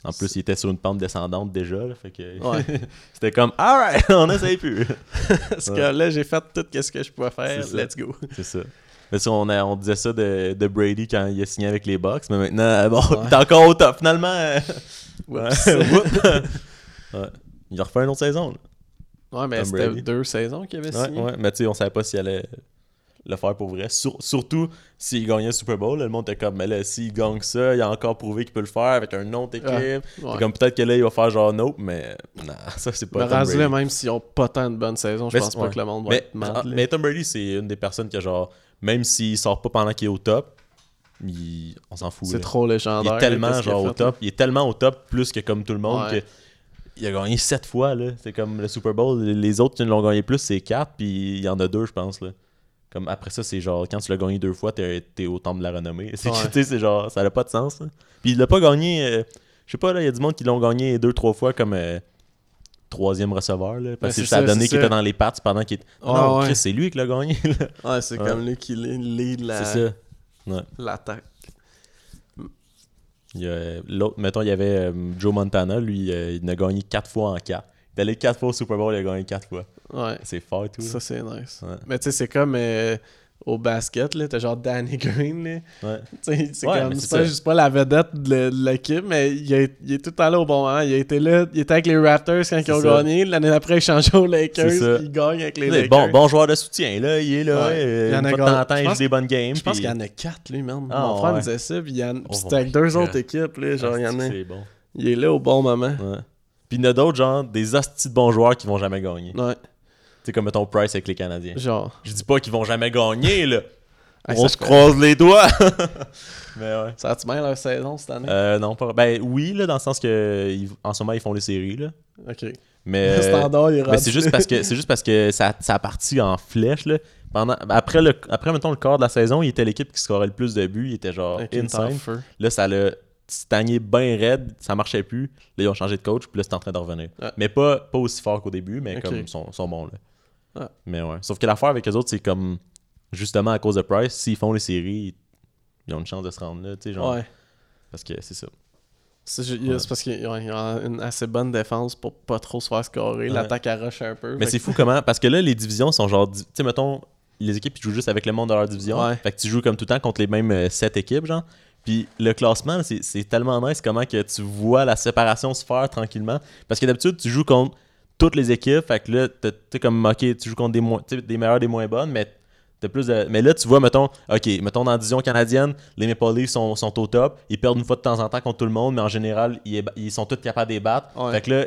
En plus, il était sur une pente descendante déjà. là, fait que Ouais. c'était comme, alright, on essaye plus. Parce que là, j'ai fait tout ce que je pouvais faire. Let's go. C'est ça. Mais ça, on, a- on disait ça de, de Brady quand il a signé avec les Bucks, mais maintenant, euh, bon, Ouais. il est encore au top. Finalement. Il a refait une autre saison. là. Ouais, mais c'était deux saisons qu'il avait Ouais, signé. ouais, mais tu sais, on savait pas s'il allait le faire pour vrai. Sur- surtout s'il gagnait le Super Bowl, là, le monde était comme, mais là, s'il gagne ça, il a encore prouvé qu'il peut le faire avec un autre équipe. Ouais. Fait Ouais. Comme peut-être que là, il va faire genre nope, mais non, ça c'est pas Tom rendu là, Brady. même s'ils ont pas tant de bonnes saisons, je Mais pense pas ouais. que le monde va Mais, être mais Tom Brady, c'est une des personnes que genre, même s'il sort pas pendant qu'il est au top, il- on s'en fout. C'est trop Il légendaire. est tellement genre au top, il est tellement au top plus que comme tout le monde Ouais. que il a gagné 7 fois là, c'est comme le Super Bowl, les autres qui l'ont gagné plus c'est 4 puis il y en a deux je pense là. Comme après ça c'est genre quand tu l'as gagné deux fois t'es es au temple de la renommée. C'est Ouais. tu sais, c'est genre ça n'a pas de sens. là. Puis il l'a pas gagné euh, je sais pas là, il y a du monde qui l'ont gagné deux trois fois comme euh, troisième receveur là, parce que c'est ça a donné qu'il était dans les pattes pendant qu'il était Ouais, Non, ouais. C'est lui qui l'a gagné. là. Ouais, c'est comme lui qui lead l'attaque. L'autre, mettons, il y avait euh, Joe Montana, lui, euh, il a gagné 4 fois en 4. Il est allé 4 fois au Super Bowl, il a gagné 4 fois. Ouais. C'est fort et tout. Ça, c'est nice. Ouais. Mais tu sais, c'est comme euh, au basket, là. T'as genre Danny Green, là. Ouais. Tu sais, c'est Ouais, comme, pas, ça. juste pas la vedette de, de l'équipe, mais il, est- il est tout le temps là au bon moment. Il a été là, il était avec les Raptors quand ils ont ça. gagné. L'année d'après, il change aux Lakers, puis il gagne avec les Lakers. Bon, bon joueur de soutien, là. Il est là. Ouais. euh, Il y en a de gagné- temps en temps, je il joue des bonnes games. Je pense puis- qu'il y en a quatre, lui, même. Ah, Mon frère me disait ça, puis il y en... puis Oh c'était avec deux autres équipes, là. Genre, il y en a... C'est bon. Il est là au bon moment. Ouais. Puis il y en a d'autres, genre, des hosties de bons joueurs qui vont jamais gagner. Ouais, sais, comme mettons Price avec les Canadiens. genre... Je dis pas qu'ils vont jamais gagner, là. Hey, On se fait- croise les doigts. Mais ouais. Ça a-tu bien leur saison cette année? Euh, non, pas. Ben oui, là, dans le sens que ils- en ce moment, ils font les séries, là. Ok. Mais. Standard, il Mais c'est juste parce que c'est juste parce que ça, ça a parti en flèche là. Pendant, après le après mettons le quart de la saison, il était l'équipe qui scorait le plus de buts, il était genre Ok, il est en insane. feu. Là ça l'a stagné bien raide, ça marchait plus. Là ils ont changé de coach, puis là c'est en train de revenir. Mais pas, pas aussi fort qu'au début, mais comme ils sont, sont bons là. Ouais. Mais ouais, sauf que l'affaire avec les autres c'est comme justement à cause de Price, s'ils font les séries, ils ont une chance de se rendre là, tu sais genre Ouais. parce que c'est ça. C'est Ouais. parce qu'il y a il y a une assez bonne défense pour pas trop se faire scorer. Ouais. L'attaque arrache un peu. Mais c'est que- fou comment. Parce que là, les divisions sont genre. Tu sais, mettons, les équipes ils jouent juste avec le monde de leur division. Ouais. Fait que tu joues comme tout le temps contre les mêmes 7 équipes, genre. Puis le classement, c'est tellement nice comment que tu vois la séparation se faire tranquillement. Parce que d'habitude, tu joues contre toutes les équipes. Fait que là, t'es comme, ok, tu joues contre des, moins, tu des meilleures, des moins bonnes, mais t'as plus de... Mais là, tu vois, mettons, ok, mettons dans la division canadienne, les Maple Leafs sont, sont au top. Ils perdent une fois de temps en temps contre tout le monde, mais en général, ils, sont tous capables de les battre. Ouais. Fait que là,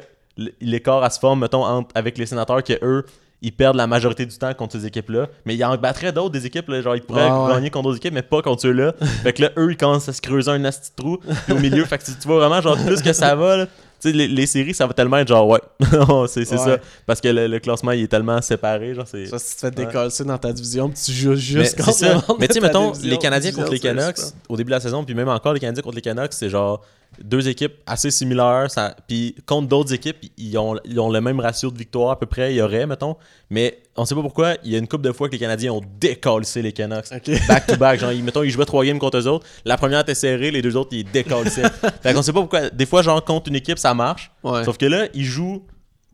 l'écart à se forme, mettons, entre- avec les sénateurs, que eux, ils perdent la majorité du temps contre ces équipes-là. Mais ils en battraient d'autres des équipes, là, genre ils pourraient Ah ouais. gagner contre d'autres équipes, mais pas contre ceux-là. fait que là, eux, ils commencent à se creuser un de trou. Puis au milieu, fait que tu tu vois vraiment, genre, plus que ça va, là, tu sais, les, les séries, ça va tellement être genre, ouais, c'est Ouais. ça. Parce que le, le classement, il est tellement séparé, genre, c'est. Ça, si tu te fais Ouais. décoller dans ta division, tu joues Mais juste c'est contre ça. Mais tu sais, mettons, les Canadiens contre les Canucks, au début de la saison, puis même encore les Canadiens contre les Canucks, c'est genre deux équipes assez similaires. Ça, puis contre d'autres équipes, ils ont, ils ont le même ratio de victoire à peu près, il y aurait, mettons. Mais on sait pas pourquoi, il y a une couple de fois que les Canadiens ont décalissé les Canucks. Back to back, genre, ils, mettons, ils jouaient trois games contre eux autres. La première était serrée, les deux autres, ils décalissaient. fait qu'on sait pas pourquoi. Des fois, genre, contre une équipe, ça marche. Ouais. Sauf que là, ils jouent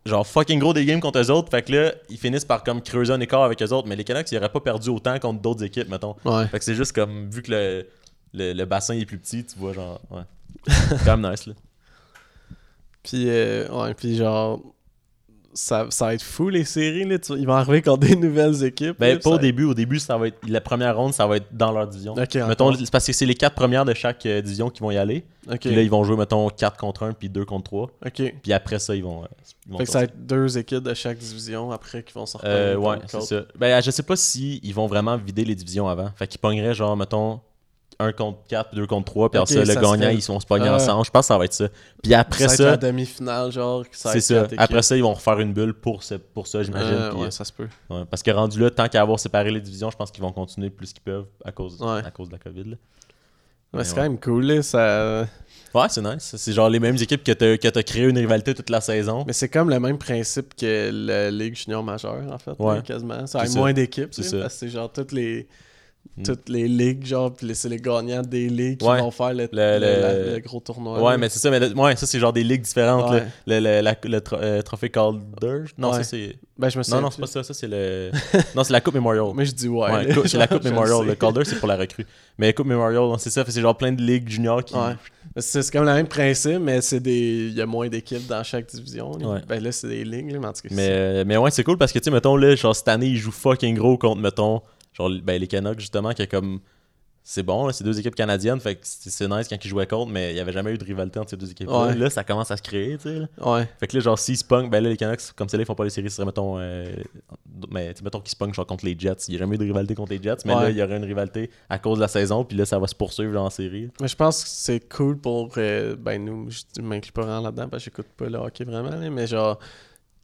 genre fucking gros des games contre eux autres. Fait que là, ils finissent par comme creuser un écart avec eux autres. Mais les Canucks, ils auraient pas perdu autant contre d'autres équipes, mettons. Ouais. Fait que c'est juste comme, vu que le, le, le bassin est plus petit, tu vois, genre, ouais. C'est quand même nice, là. Puis, euh, ouais, puis genre, ça, ça va être fou les séries. Là. Ils vont arriver contre des nouvelles équipes. Ben, là, pas au début. Au début, ça va être, la première ronde, ça va être dans leur division. Mettons, c'est parce que c'est les quatre premières de chaque euh, division qui vont y aller. Ok. Puis là, ils vont jouer, mettons, 4 contre 1, puis 2 contre 3. ok. Puis après ça, ils vont. euh, ils vont Fait que ça va être deux équipes de chaque division après qui vont sortir. Euh, ouais, c'est ça. Ben, je sais pas si ils vont vraiment vider les divisions avant. Fait qu'ils pogneraient, genre, mettons, 1 contre 4, 2 contre 3, puis Ok, après ça, le ça gagnant, ils vont se pogner Ah. ensemble. Je pense que ça va être ça. Puis après ça, être la ça, demi-finale, genre. ça c'est ça. Après ça, ils vont refaire une bulle pour, ce- pour ça, j'imagine. Euh, ouais, euh, ça se peut. Ouais, parce que rendu là, tant qu'à avoir séparé les divisions, je pense qu'ils vont continuer plus qu'ils peuvent à cause, Ouais. à cause de la COVID. là. Ouais, Mais c'est quand même cool, là. Ça... Ouais, c'est nice. C'est genre les mêmes équipes que t'as que t'as créé une rivalité toute la saison. Mais c'est comme le même principe que la Ligue junior majeure, en fait. Ouais. quasiment. Ça a C'est ça. moins d'équipes. C'est tu ça. Parce que c'est genre toutes les. Mm. Toutes les ligues, genre, puis c'est les gagnants des ligues qui Ouais. vont faire le, Le- le- le- la- le gros tournoi. Ouais, là. mais c'est ça. Mais ouais, ça, c'est genre des ligues différentes. Ouais. la- le tro- euh, trophée Calder. Non, ça, c'est. Ben, je me Non, souviens non, c'est pas ça. Ça, c'est le. non, c'est la Coupe Memorial. Mais je dis ouais. C'est la Coupe Memorial. Le Calder, c'est pour la recrue. Mais Coupe Memorial, c'est ça. C'est genre plein de ligues juniors qui. Ouais. C'est comme le même principe, mais c'est des. Il y a moins d'équipes dans chaque division. là. Ben là, c'est des ligues, là, mais en tout cas. Mais, euh, mais ouais, c'est cool parce que, tu sais, mettons, là, genre, cette année, ils jouent fucking gros contre, mettons, genre, ben, les Canucks, justement, qui est comme. C'est bon, c'est deux équipes canadiennes, fait que c'est nice quand ils jouaient contre, mais il n'y avait jamais eu de rivalité entre ces deux équipes-là. Ouais. Là, ça commence à se créer, tu sais. là. Ouais. Fait que là, genre, s'ils se pognent, ben là, les Canucks, comme c'est là, ils font pas les séries, ce serait, mettons, euh, mais, mettons qu'ils se genre, contre les Jets. Il n'y a jamais eu de rivalité contre les Jets, mais Ouais. là, il y aurait une rivalité à cause de la saison, puis là, ça va se poursuivre en série. Mais je pense que c'est cool pour. euh, ben, nous, je m'inclus pas vraiment là-dedans parce que j'écoute pas le hockey vraiment, mais genre.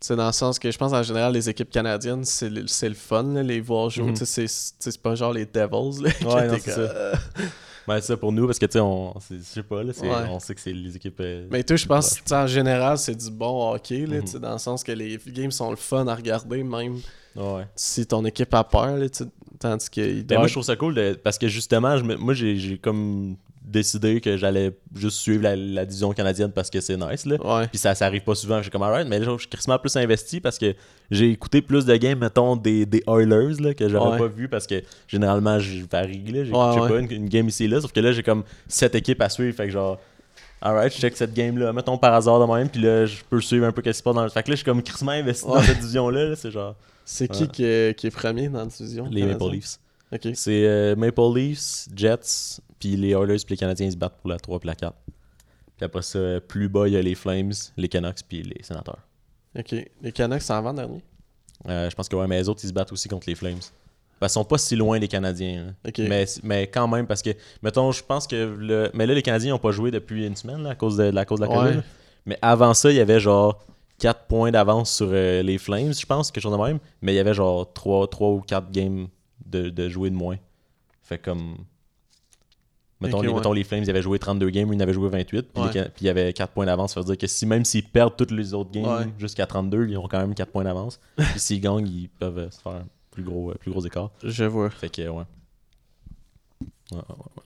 C'est dans le sens que je pense en général, les équipes canadiennes, c'est le, c'est le fun, là, les voir jouer. Tu sais, c'est- pas genre les Devils. Là, que Ouais, c'est ça. Ben, c'est ça pour nous, parce que, tu sais, on, je sais pas, là, Ouais. on sait que c'est les équipes. euh, Mais toi, je pense que en général, c'est du bon hockey, là, Mhm. dans le sens que les games sont le fun à regarder, même ouais. si ton équipe a peur. Là, tandis qu'il Ben, doit- moi, je trouve ça cool de- parce que justement, je moi, j'ai comme décidé que j'allais juste suivre la, la division canadienne parce que c'est nice, là. Ouais. Puis ça, ça arrive pas souvent. J'ai comme, alright, mais là, je suis crissement plus investi parce que j'ai écouté plus de games, mettons, des, des Oilers, là, que j'aurais Ouais. pas vu parce que généralement, je varie, là. J'ai Ouais, pas, une, une game ici et là. Sauf que là, j'ai comme sept équipes à suivre. Fait que genre, alright, je check cette game-là, mettons par hasard de même. Puis là, je peux suivre un peu qu'est-ce qui se passe dans le. Fait que là, je suis comme crissement investi dans cette division-là. là. C'est genre, C'est qui qui est, qui est premier dans la division les Maple? Leafs. Ok. C'est euh, Maple Leafs, Jets, puis les Oilers puis les Canadiens se battent pour la 3 puis la 4. Puis après ça, plus bas, il y a les Flames, les Canucks puis les Sénateurs. Ok. Les Canucks sont avant dernier? Euh, je pense que ouais, mais les autres, ils se battent aussi contre les Flames. Qu'ils sont pas si loin, les Canadiens. hein. Ok. Mais, mais quand même, parce que, mettons, je pense que le. Mais là, les Canadiens n'ont pas joué depuis une semaine là, à cause de, à cause de la COVID. Ouais. Mais avant ça, il y avait genre 4 points d'avance sur euh, les Flames, je pense, quelque chose de même. Mais il y avait genre 3, ou 4 games de, de jouer de moins. Fait comme. Mettons, les, ouais. mettons, les Flames, ils avaient joué 32 games, ils en avaient joué 28. Puis, Ouais. les puis il y avait 4 points d'avance. Ça veut dire que si même s'ils perdent toutes les autres games Ouais. jusqu'à 32, ils ont quand même 4 points d'avance. puis s'ils gagnent, ils peuvent euh, se faire un plus gros, euh, plus gros écart. Je vois. Fait que, ouais.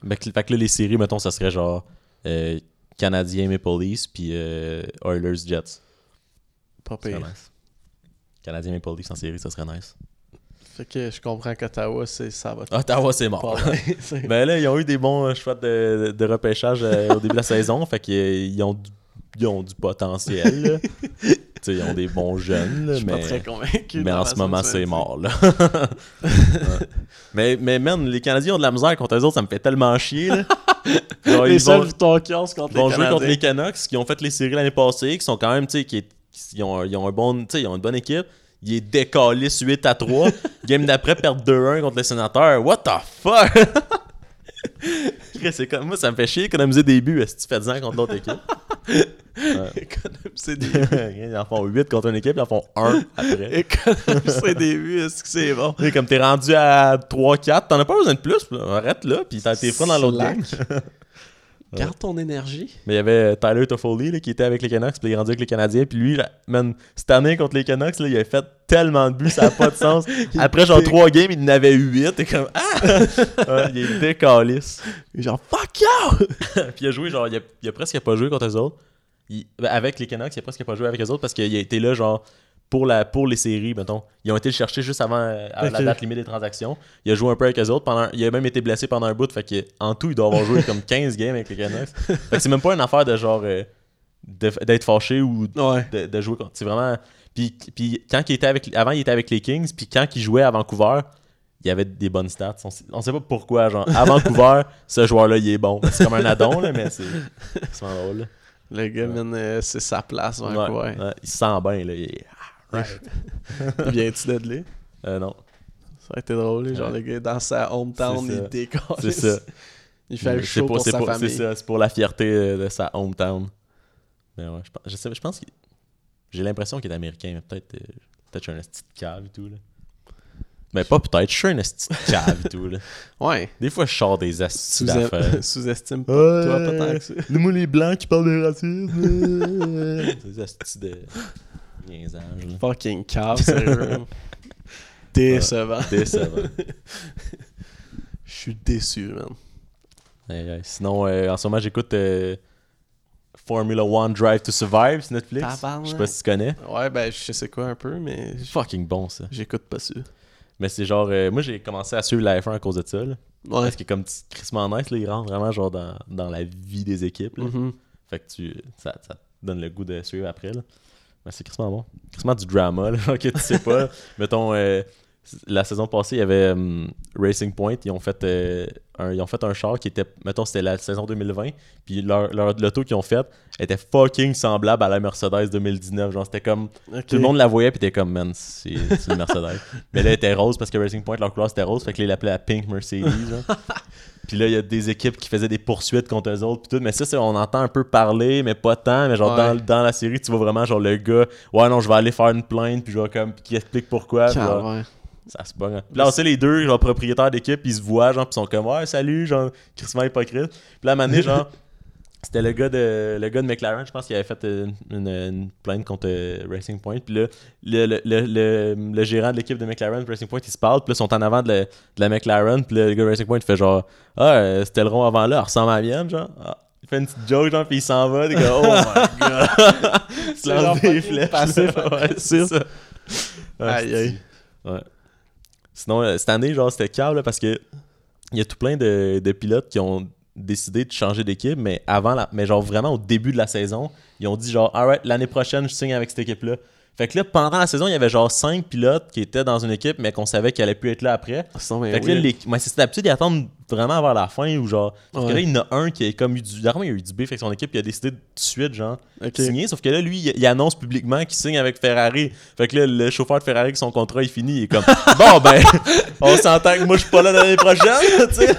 Fait, que, fait que là, les séries, mettons, ça serait genre euh, Canadien Maple Leafs, puis euh, Oilers Jets. Pas pire. nice. Canadien Maple Leafs en série, ça serait nice. Fait que je comprends qu'Ottawa, c'est ça va. Ottawa, c'est mort. pas. C'est- Ben là, ils ont eu des bons euh, choix de, de repêchage euh, au début de la saison. Fait qu'ils ont, du- ils ont du potentiel. ils ont des bons jeunes, là, Je suis pas mais, très convaincu. mais en ce moment, c'est mort. Là. Ouais. mais, mais man, les Canadiens ont de la misère contre eux autres, ça me fait tellement chier. Là. Genre, Les ils seuls vont, ont, contre ils vont les jouer contre les Canucks qui ont fait les séries l'année passée, qui sont quand même, tu sais, qui est- qui- ils ont, ont un bon, ils ont une bonne équipe. Ils est décalissent 8 à 3. Game d'après, perdent 2-1 contre les sénateurs. What the fuck? Comme moi, ça me fait chier économiser des buts. Est-ce que tu fais 10 ans contre l'autre équipe? Économiser des ils en font 8 contre une équipe, ils en font 1 après. Économiser des buts, est-ce que c'est bon? Sais, comme t'es rendu à 3-4, t'en as pas besoin de plus. Arrête là, puis t'as tes fun dans l'autre game. Garde ton énergie. Mais il y avait Tyler Toffoli là, qui était avec les Canucks, puis il est rendu avec les Canadiens. Puis lui, là, man, cette année contre les Canucks, là, il a fait tellement de buts, ça n'a pas de sens. Après genre 3 games, il en avait 8. T'es comme Ah! Ouais, il est décalisse. Genre, fuck you! puis il a joué, genre, il a, il a presque pas joué contre eux autres. Il- ben, avec les Canucks, il a presque pas joué avec eux autres parce qu'il a été là, genre, pour, la, pour les séries, mettons. Ils ont été le chercher juste avant euh, à la date limite des transactions. Il a joué un peu avec eux autres. Pendant, il a même été blessé pendant un bout. Fait que, en tout, il doit avoir joué comme 15 games avec les Canucks. Fait que c'est même pas une affaire de genre euh, d'être fâché ou Ouais. de, de jouer contre. C'est vraiment. Puis, puis quand il était avec. Avant, il était avec les Kings. Puis quand il jouait à Vancouver, il y avait des bonnes stats. On sait, on sait pas pourquoi. Genre, à Vancouver, ce joueur-là, il est bon. C'est comme un addon, là, mais c'est c'est vraiment drôle. là. Le gars, euh, c'est sa place, Ouais, Vancouver. ouais, il se sent bien. Là. Il est- right. Viens-tu de là? Euh, non, Ça a été drôle, genre Ouais. le gars dans sa hometown, il décolle. c'est ça. Il fait le show pour- pour c'est sa pour- famille. C'est ça, c'est pour la fierté euh, de sa hometown. Mais ouais, je pense, je sais, je pense qu'il- j'ai l'impression qu'il est américain, mais peut-être euh, peut-être je suis un esti de cave et tout. Là. Mais pas peut-être, je suis un esti de cave et tout. Là. Ouais. Des fois, je sors des d'affaires. Sous- Sous-estime pas toi, pas tant que ça. Nous, les blancs qui parlent de racisme. des astis de niaisage. là. Fucking cave, sérieux. Décevant. Décevant. Je suis déçu, man. Sinon, euh, en ce moment, j'écoute euh, Formula One Drive to Survive sur Netflix. Je sais pas si tu connais. Ouais, ben, je sais quoi un peu, mais Fucking bon, ça. j'écoute pas ça. Mais c'est genre, euh, moi j'ai commencé à suivre la F1 à cause de ça. Là. Ouais. Parce que comme crissement nice, là, il rentre vraiment genre dans, dans la vie des équipes. là. Mhm. Fait que tu, ça, ça te donne le goût de suivre après. Là. Mais c'est crissement bon. Crissement du drama, là, que tu sais pas. Mettons, euh, la saison passée, il y avait hum, Racing Point. Ils ont, fait, euh, un, ils ont fait un char qui était, mettons, c'était la saison 2020. Puis leur, leur l'auto qu'ils ont fait était fucking semblable à la Mercedes 2019. Genre, c'était comme tout le monde la voyait puis t'es comme man c'est c'est une Mercedes mais là elle était rose parce que Racing Point leur couleur c'était rose fait que là ils l'appelaient la Pink Mercedes genre. puis là il y a des équipes qui faisaient des poursuites contre eux autres puis tout mais ça c'est on entend un peu parler mais pas tant mais genre Ouais. dans, dans la série tu vois vraiment genre le gars ouais non je vais aller faire une plainte puis je vais comme qui explique pourquoi genre, Calvaire. Ça se pogne. Puis là, on sait les deux, genre propriétaires d'équipe, ils se voient, genre, puis ils sont comme, ouais, salut, genre, crissement hypocrite. Puis là, à un moment donné, genre, C'était le gars de le gars de McLaren, je pense qu'il avait fait une, une- une plainte contre euh, Racing Point. Puis là, le, le, le, le, le gérant de l'équipe de McLaren, Racing Point, il se parle. Puis là, ils sont en avant de la, de la McLaren. Puis là, le gars de Racing Point, il fait genre Ah, euh, c'était le rond avant là, elle ressemble à la mienne, genre. Ah. Il fait une petite joke, genre, puis il s'en va. T'es comme, oh my god. Il se lance des flèches. passif ouais, c'est ça. Aïe, aïe. Ouais. Sinon, euh, cette année, genre, c'était calme là, parce que il y a tout plein de, pilotes qui ont décidé de changer d'équipe, mais avant la, mais genre vraiment au début de la saison, ils ont dit genre, alright, l'année prochaine, je signe avec cette équipe-là. Fait que là, pendant la saison, il y avait genre 5 pilotes qui étaient dans une équipe, mais qu'on savait qu'ils allaient plus être là après. Fait que là, les... ouais, c'est d'habitude, ils attendent vraiment vers la fin ou genre. Que là, il y en a un qui a comme eu du. Dernièrement, il y a eu du B, fait que son équipe, il a décidé de tout de suite, genre, Ok. signer. Sauf que là, lui, il, il annonce publiquement qu'il signe avec Ferrari. Fait que là, le chauffeur de Ferrari, son contrat est fini, il est comme Bon, ben, on s'entend que moi, je suis pas là l'année prochaine, tu sais.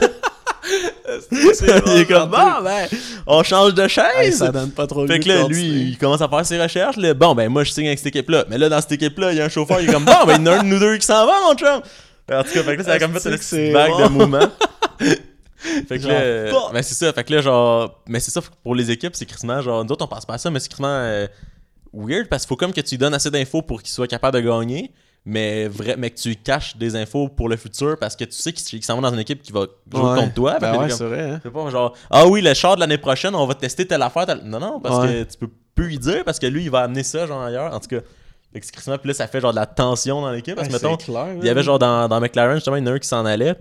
il est comme Bon, ben, on change de Hey, chaise. ça donne pas trop Fait que là, lui, il commence à faire ses recherches. Là. Bon, ben, moi, je signe avec cette équipe-là. Mais là, dans cette équipe-là, il y a un chauffeur, il est comme, bon, ben, il y en a un de nous deux qui s'en va, mon chum. En tout cas, fait que là, ça a comme fait une petite c'est vague bon? de mouvement. fait que Genre, là, fuck. ben, c'est ça. Fait que là, genre, mais c'est ça, pour les équipes, c'est crissement, genre, nous autres, on pense pas à ça, mais c'est crissement euh, weird parce qu'il faut comme que tu lui donnes assez d'infos pour qu'il soit capable de gagner. Mais, vrai, mais que tu caches des infos pour le futur parce que tu sais qu'il qu'il s'en va dans une équipe qui va jouer Ouais. contre toi. Ben ouais, c'est vrai. hein. pas genre, ah oui, le char de l'année prochaine, on va tester telle affaire. telle- Non, non, parce Ouais. que tu peux plus lui dire parce que lui, il va amener ça, genre ailleurs. En tout cas, puis là, ça fait genre de la tension dans l'équipe. Parce que, mettons, clair, il y avait genre dans, dans McLaren, justement, il y en a un qui s'en allait.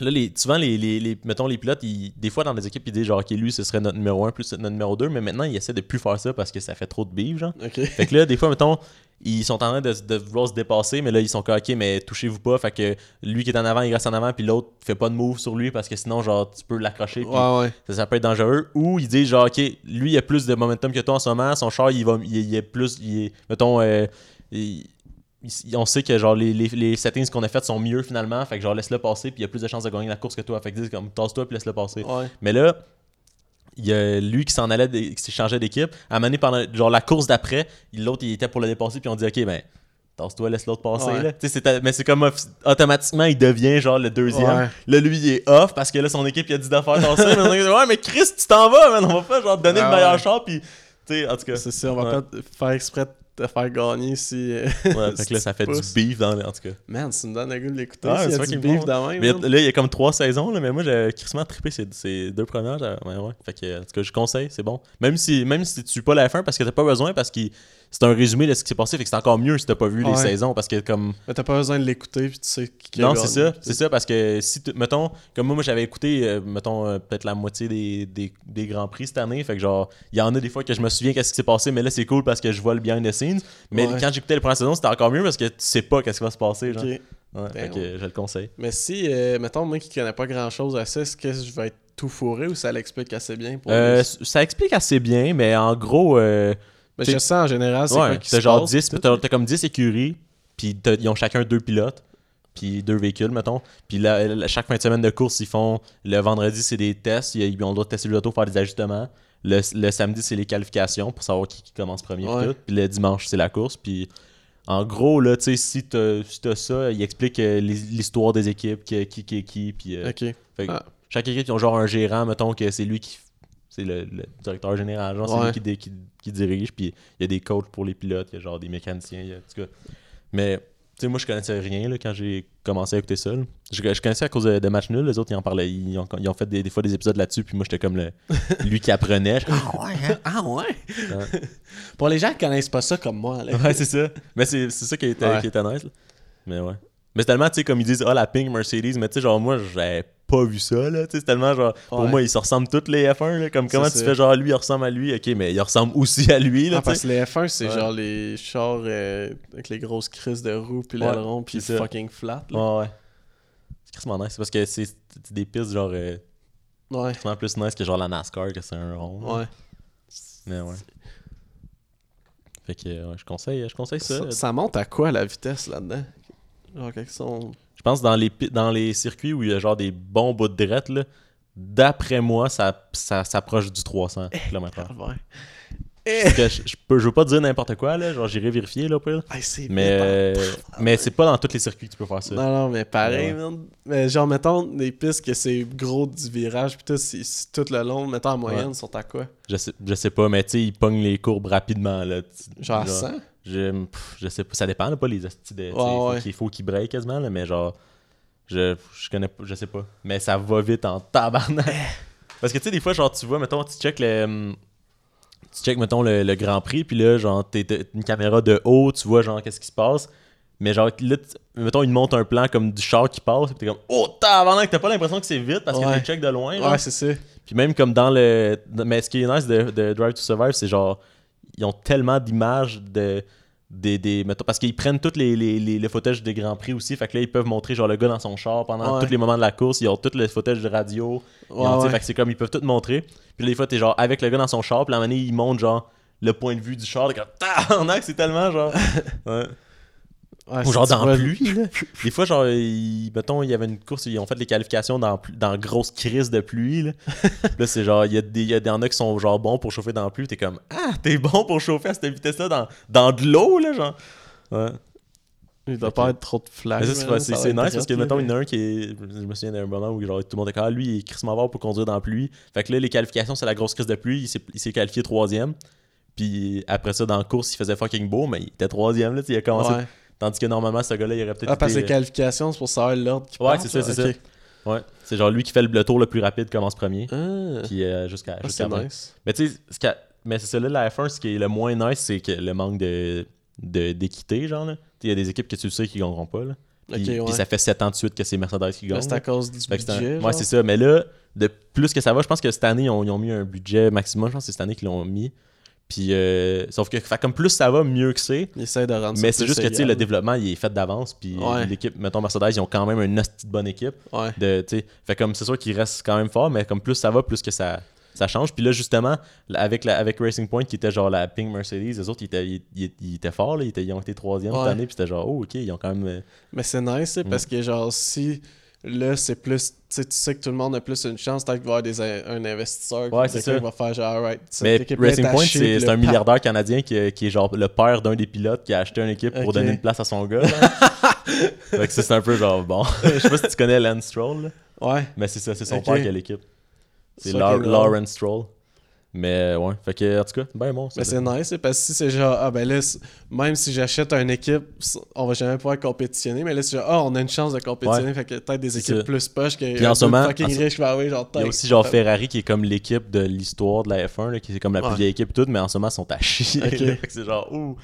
Là, les, souvent, les, les, les- mettons, les pilotes, ils- des fois, dans les équipes, ils disent genre, ok, lui, ce serait notre numéro 1 plus notre numéro 2, mais maintenant, ils essaient de plus faire ça parce que ça fait trop de bif, genre. Fait que là, des fois, mettons, ils sont en train de, de vouloir se dépasser, mais là, ils sont comme, ok, mais touchez-vous pas. Fait que lui qui est en avant, il reste en avant, puis l'autre fait pas de move sur lui parce que sinon, genre, tu peux l'accrocher. puis Ouais, ouais. ça, ça peut être dangereux. Ou ils disent, genre, ok, lui, il a plus de momentum que toi en ce moment, son char, il va, il, il est plus, il est, mettons, euh, il- on sait que genre les, les, les settings qu'on a fait sont mieux finalement, fait que genre laisse-le passer, puis il y a plus de chances de gagner la course que toi. Fait que dis comme tasse-toi puis laisse-le passer. Ouais. Mais là, il y a lui qui s'en allait, qui s'est changé d'équipe. À un moment donné, pendant genre la course d'après, l'autre il était pour le dépasser, puis on dit ok, ben tasse-toi, laisse l'autre passer. Ouais. Là. Mais c'est comme automatiquement, il devient genre le deuxième. Ouais. Là, lui, il est off parce que là, son équipe, il a dit d'affaires tasser. mais on dit, ouais, mais Chris, tu t'en vas, man. On va pas genre te donner Ah le meilleur ouais. char, puis tu sais, en tout cas. C'est ça, on va Ouais. pas faire exprès de te faire gagner si. euh, Ouais, fait si que là, tu ça fait du beef dans le- en tout cas. Man, ça me donne le goût de l'écouter. Ouais, s'il y c'est a du fucking beef de même. Mais là, il y a comme trois saisons, là, mais moi, j'ai crissement trippé ces, ces deux premières. Ouais, ouais. Fait que, en tout cas, je conseille, c'est bon. Même si, même si tu suis pas la F1 parce que t'as pas besoin, parce que c'est un résumé de ce qui s'est passé, fait que c'est encore mieux si t'as pas vu les saisons, parce que comme. Mais t'as pas besoin de l'écouter puis tu sais qui Non, c'est ça, c'est ça, parce que si, mettons, comme moi, moi j'avais écouté, euh, mettons, euh, peut-être la moitié des, des, des Grands Prix cette année, fait que genre, il y en a des fois que je me souviens qu'est-ce qui s'est passé, mais là, c'est cool parce que je vois le behind the scenes. Mais Ouais. quand j'écoutais les premières saisons, c'était encore mieux parce que tu sais pas qu'est-ce qui va se passer, genre. Ouais, fait que je le conseille. Mais si, euh, mettons, moi qui connais pas grand chose à ça, est-ce que je vais être tout fourré ou ça l'explique assez bien pour Euh, ça explique assez bien, mais en gros, euh, Mais je sais en général, c'est ouais, t'as genre passe, 10, tout. t'as comme 10 écuries, puis ils ont chacun deux pilotes, puis deux véhicules, mettons. Puis la- chaque fin de semaine de course, ils font, le vendredi, c'est des tests, ils ont le droit de tester l'auto, faire des ajustements. Le, le samedi, c'est les qualifications pour savoir qui, qui commence premier, Ouais. tout. Puis le dimanche, c'est la course, puis... En gros, là, tu sais, si t'as si t'as ça, il explique euh, l'hi- l'histoire des équipes, qui qui qui est qui, puis euh, fait Ah. chaque équipe, ils ont genre un gérant, mettons que c'est lui qui. C'est le, le directeur général, genre, c'est lui qui, dé- qui, qui dirige, puis il y a des coachs pour les pilotes, il y a genre des mécaniciens, il y a- en tout cas. Mais, tu sais, moi, je connaissais rien là, quand j'ai commencé à écouter ça. Je, je connaissais à cause de, de match nul, les autres, ils en parlaient, ils ont, ils ont fait des, des fois des épisodes là-dessus, puis moi, j'étais comme le, lui qui apprenait. Ah ouais, hein? Ah ouais? Ouais. Pour les gens qui connaissent pas ça comme moi, là. Ouais, c'est ça. Mais c'est c'est ça qui était, Ouais. qui était nice. là. Mais ouais. Mais c'est tellement, tu sais, comme ils disent, ah, la pink Mercedes, mais tu sais, genre, moi, j'avais pas vu ça, là. Tu sais, c'est tellement, genre, pour Ouais. moi, ils se ressemblent tous les F1, là. Comme comment tu c'est- fais, genre, lui, il ressemble à lui, ok, mais il ressemble aussi à lui, là, Ah, parce que les F1, c'est Ouais. genre les chars euh, avec les grosses crises de roues, puis l'aileron, puis c'est fucking flat. Là. Ouais, ouais. C'est crissement nice. Parce que c'est c'est des pistes, genre, euh, Ouais. crissement plus nice que genre la NASCAR, que c'est un rond. Ouais. Mais ouais. Fait que, ouais, je conseille, je conseille ça. Ça, ça monte à quoi la vitesse là-dedans? Genre, sont. Je pense dans les, dans les circuits où il y a genre des bons bouts de drette, là, d'après moi, ça, ça s'approche du 300 km/h. Calvaire. Parce que je, je peux, je veux pas dire n'importe quoi, là. Genre, j'irai vérifier, là. Hey, Mais, euh, mais c'est pas dans tous les circuits que tu peux faire ça. Non, non, mais pareil, Ouais. Mais genre, mettons, des pistes que c'est gros du virage, pis tout, tout le long, mettons en moyenne, Ouais. sont à quoi? Je sais, je sais pas, mais tu sais, ils pognent les courbes rapidement, là. Genre à 100 Je, pff, je sais pas, ça dépend, là, pas les hosties de. Ouais, faut ouais. qu'il faut qu'ils break quasiment, là, mais genre. Je, je connais pas, je sais pas. Mais ça va vite en tabarnak. Parce que tu sais, des fois, genre, tu vois, mettons, tu check le. hum, Tu check, mettons, le, le Grand Prix, puis là, genre, t'es une caméra de haut, tu vois, genre, qu'est-ce qui se passe. Mais genre, là, mettons, ils te montrent un plan comme du char qui passe, puis t'es comme, oh, tabarnak, t'as pas l'impression que c'est vite parce que Ouais. tu check de loin, genre. Ouais, c'est ça. Puis même comme dans le. Mais ce qui est nice de, de Drive to Survive, c'est genre. Ils ont tellement d'images de. Des, des, mettons- parce qu'ils prennent tous les, les, les, le footage des Grands Prix aussi. Fait que là, ils peuvent montrer genre le gars dans son char pendant Ouais. tous les moments de la course. Ils ont tout le footage de radio. Ils Ouais, ont, tu sais, ouais. Fait que c'est comme ils peuvent tout montrer. Puis là, des fois, t'es genre avec le gars dans son char. Puis la manière, ils montrent genre le point de vue du char. T'es comme, c'est tellement genre. Ouais. Ou genre dans vois- la pluie, là. Des fois, genre, ils- mettons, il y avait une course, ils ont fait les qualifications dans, dans grosse crise de pluie, là. là, c'est genre, il y, a des- il y en a qui sont genre bons pour chauffer dans la pluie. T'es comme, ah, t'es bon pour chauffer à cette vitesse-là dans, dans de l'eau, là, genre. Ouais. Il doit Ok. pas être trop de flash. Mais ça, c'est nice parce que, mettons, il y en a un qui est. Je me souviens d'un moment où genre, tout le monde est comme, ah, lui, il est crissement fort pour conduire dans la pluie. Fait que là, les qualifications, c'est la grosse crise de pluie. Il s'est- Il s'est qualifié troisième. Puis après ça, dans la course, il faisait fucking beau, mais il était troisième, là. tu sais, Il a commencé. Ouais. Tandis que normalement, ce gars-là, il aurait peut-être. Ah, parce que les qualifications, c'est pour savoir l'ordre qui Ouais, c'est ça, c'est ça. Ouais. C'est genre lui qui fait le, tour le plus rapide, commence premier. Ah, Puis euh, jusqu'à ah, nice. Mais tu sais, mais c'est ça là, la F1, ce qui est le moins nice, c'est que le manque de de- d'équité, genre. Il y a des équipes que tu sais qui gagneront pas. Là. Puis, Ok, puis ouais. ça fait 7 ans de suite que c'est Mercedes qui gagne. c'est à cause du un- budget. Ouais, c'est ça. Mais là, de plus que ça va, je pense que cette année, ils ont, ils ont mis un budget maximum. Je pense que c'est cette année qu'ils l'ont mis. Puis, euh, sauf que, fait comme plus ça va, mieux que c'est. Ils essaient de rendre Mais c'est juste que, tu sais, le développement, il est fait d'avance. Puis, Ouais. l'équipe, mettons, Mercedes, ils ont quand même une hostie de bonne équipe. Ouais. De, tu sais, fait comme, c'est sûr qu'il reste quand même fort, mais comme plus ça va, plus que ça, ça change. Puis là, justement, avec, la, avec Racing Point, qui était genre la Pink Mercedes, les autres, ils étaient, ils, ils- ils étaient forts, là, ils, étaient- ils ont été troisième cette année, puis c'était genre, oh, ok, ils ont quand même. euh, Mais c'est nice, c'est Mm. parce que genre si là c'est plus tu sais que tout le monde a plus une chance peut-être qu'il va y avoir des, un investisseur Ouais, qui- va faire genre alright Mais est Racing Point, c'est un milliardaire canadien qui, qui est genre le père d'un des pilotes qui a acheté une équipe pour donner une place à son gars. fait que c'est un peu genre, bon. Je sais pas si tu connais Lance Stroll, là, Ouais. mais c'est ça, c'est son père qui a l'équipe. C'est est. Lawrence Stroll. Mais ouais, fait que, en tout cas, ben bon. Mais c'est nice, parce que si c'est genre, ah ben là, même si j'achète une équipe, on va jamais pouvoir compétitionner, mais là, c'est genre, ah, on a une chance de compétitionner, fait que peut-être des équipes plus poches que Puis en ce moment- fucking riche, genre, Il y a aussi genre Ferrari qui est comme l'équipe de l'histoire de la F1, là, qui est comme la plus Ouais. vieille équipe et tout, mais en ce moment, ils sont à chier. Là. Fait que c'est genre, ouh,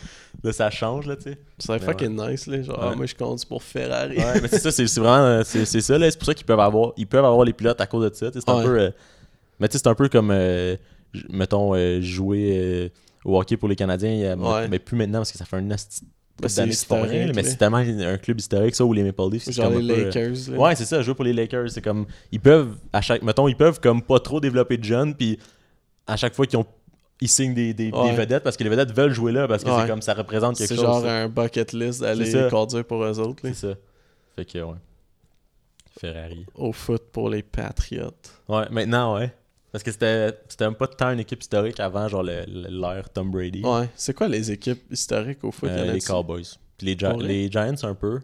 là, ça change, là, tu sais. C'est fucking nice, là, genre, ah, Ouais. moi je compte pour Ferrari. Ouais, mais c'est ça, c'est vraiment, euh, c'est ça, là. C'est pour ça qu'ils peuvent avoir, ils peuvent avoir les pilotes à cause de ça. C'est un Ouais. peu, euh, mais tu sais, c'est un peu comme, euh, mettons, euh, jouer euh, au hockey pour les Canadiens, Ouais. mais plus maintenant parce que ça fait un Ben, couple c'est historique, mais c'est tellement un club historique, ça, ou les Maple Leafs. c'est genre comme les peu, euh, Lakers. Ouais, c'est ça, jouer pour les Lakers, c'est comme ils peuvent à chaque mettons ils peuvent comme pas trop développer de jeunes puis à chaque fois qu'ils ont ils signent des, des, vedettes parce que les vedettes veulent jouer là parce que Ouais. c'est comme ça représente quelque C'est chose. genre ça. un bucket list C'est d'aller conduire pour eux autres. C'est ça. Fait que ouais. Ferrari. Au foot pour les Patriots. Ouais, maintenant ouais. Parce que c'était pas tant une équipe historique avant genre l'ère Tom Brady. Ouais. C'est quoi les équipes historiques au foot? Euh, les? Cowboys. Puis les, Gi- les Giants un peu.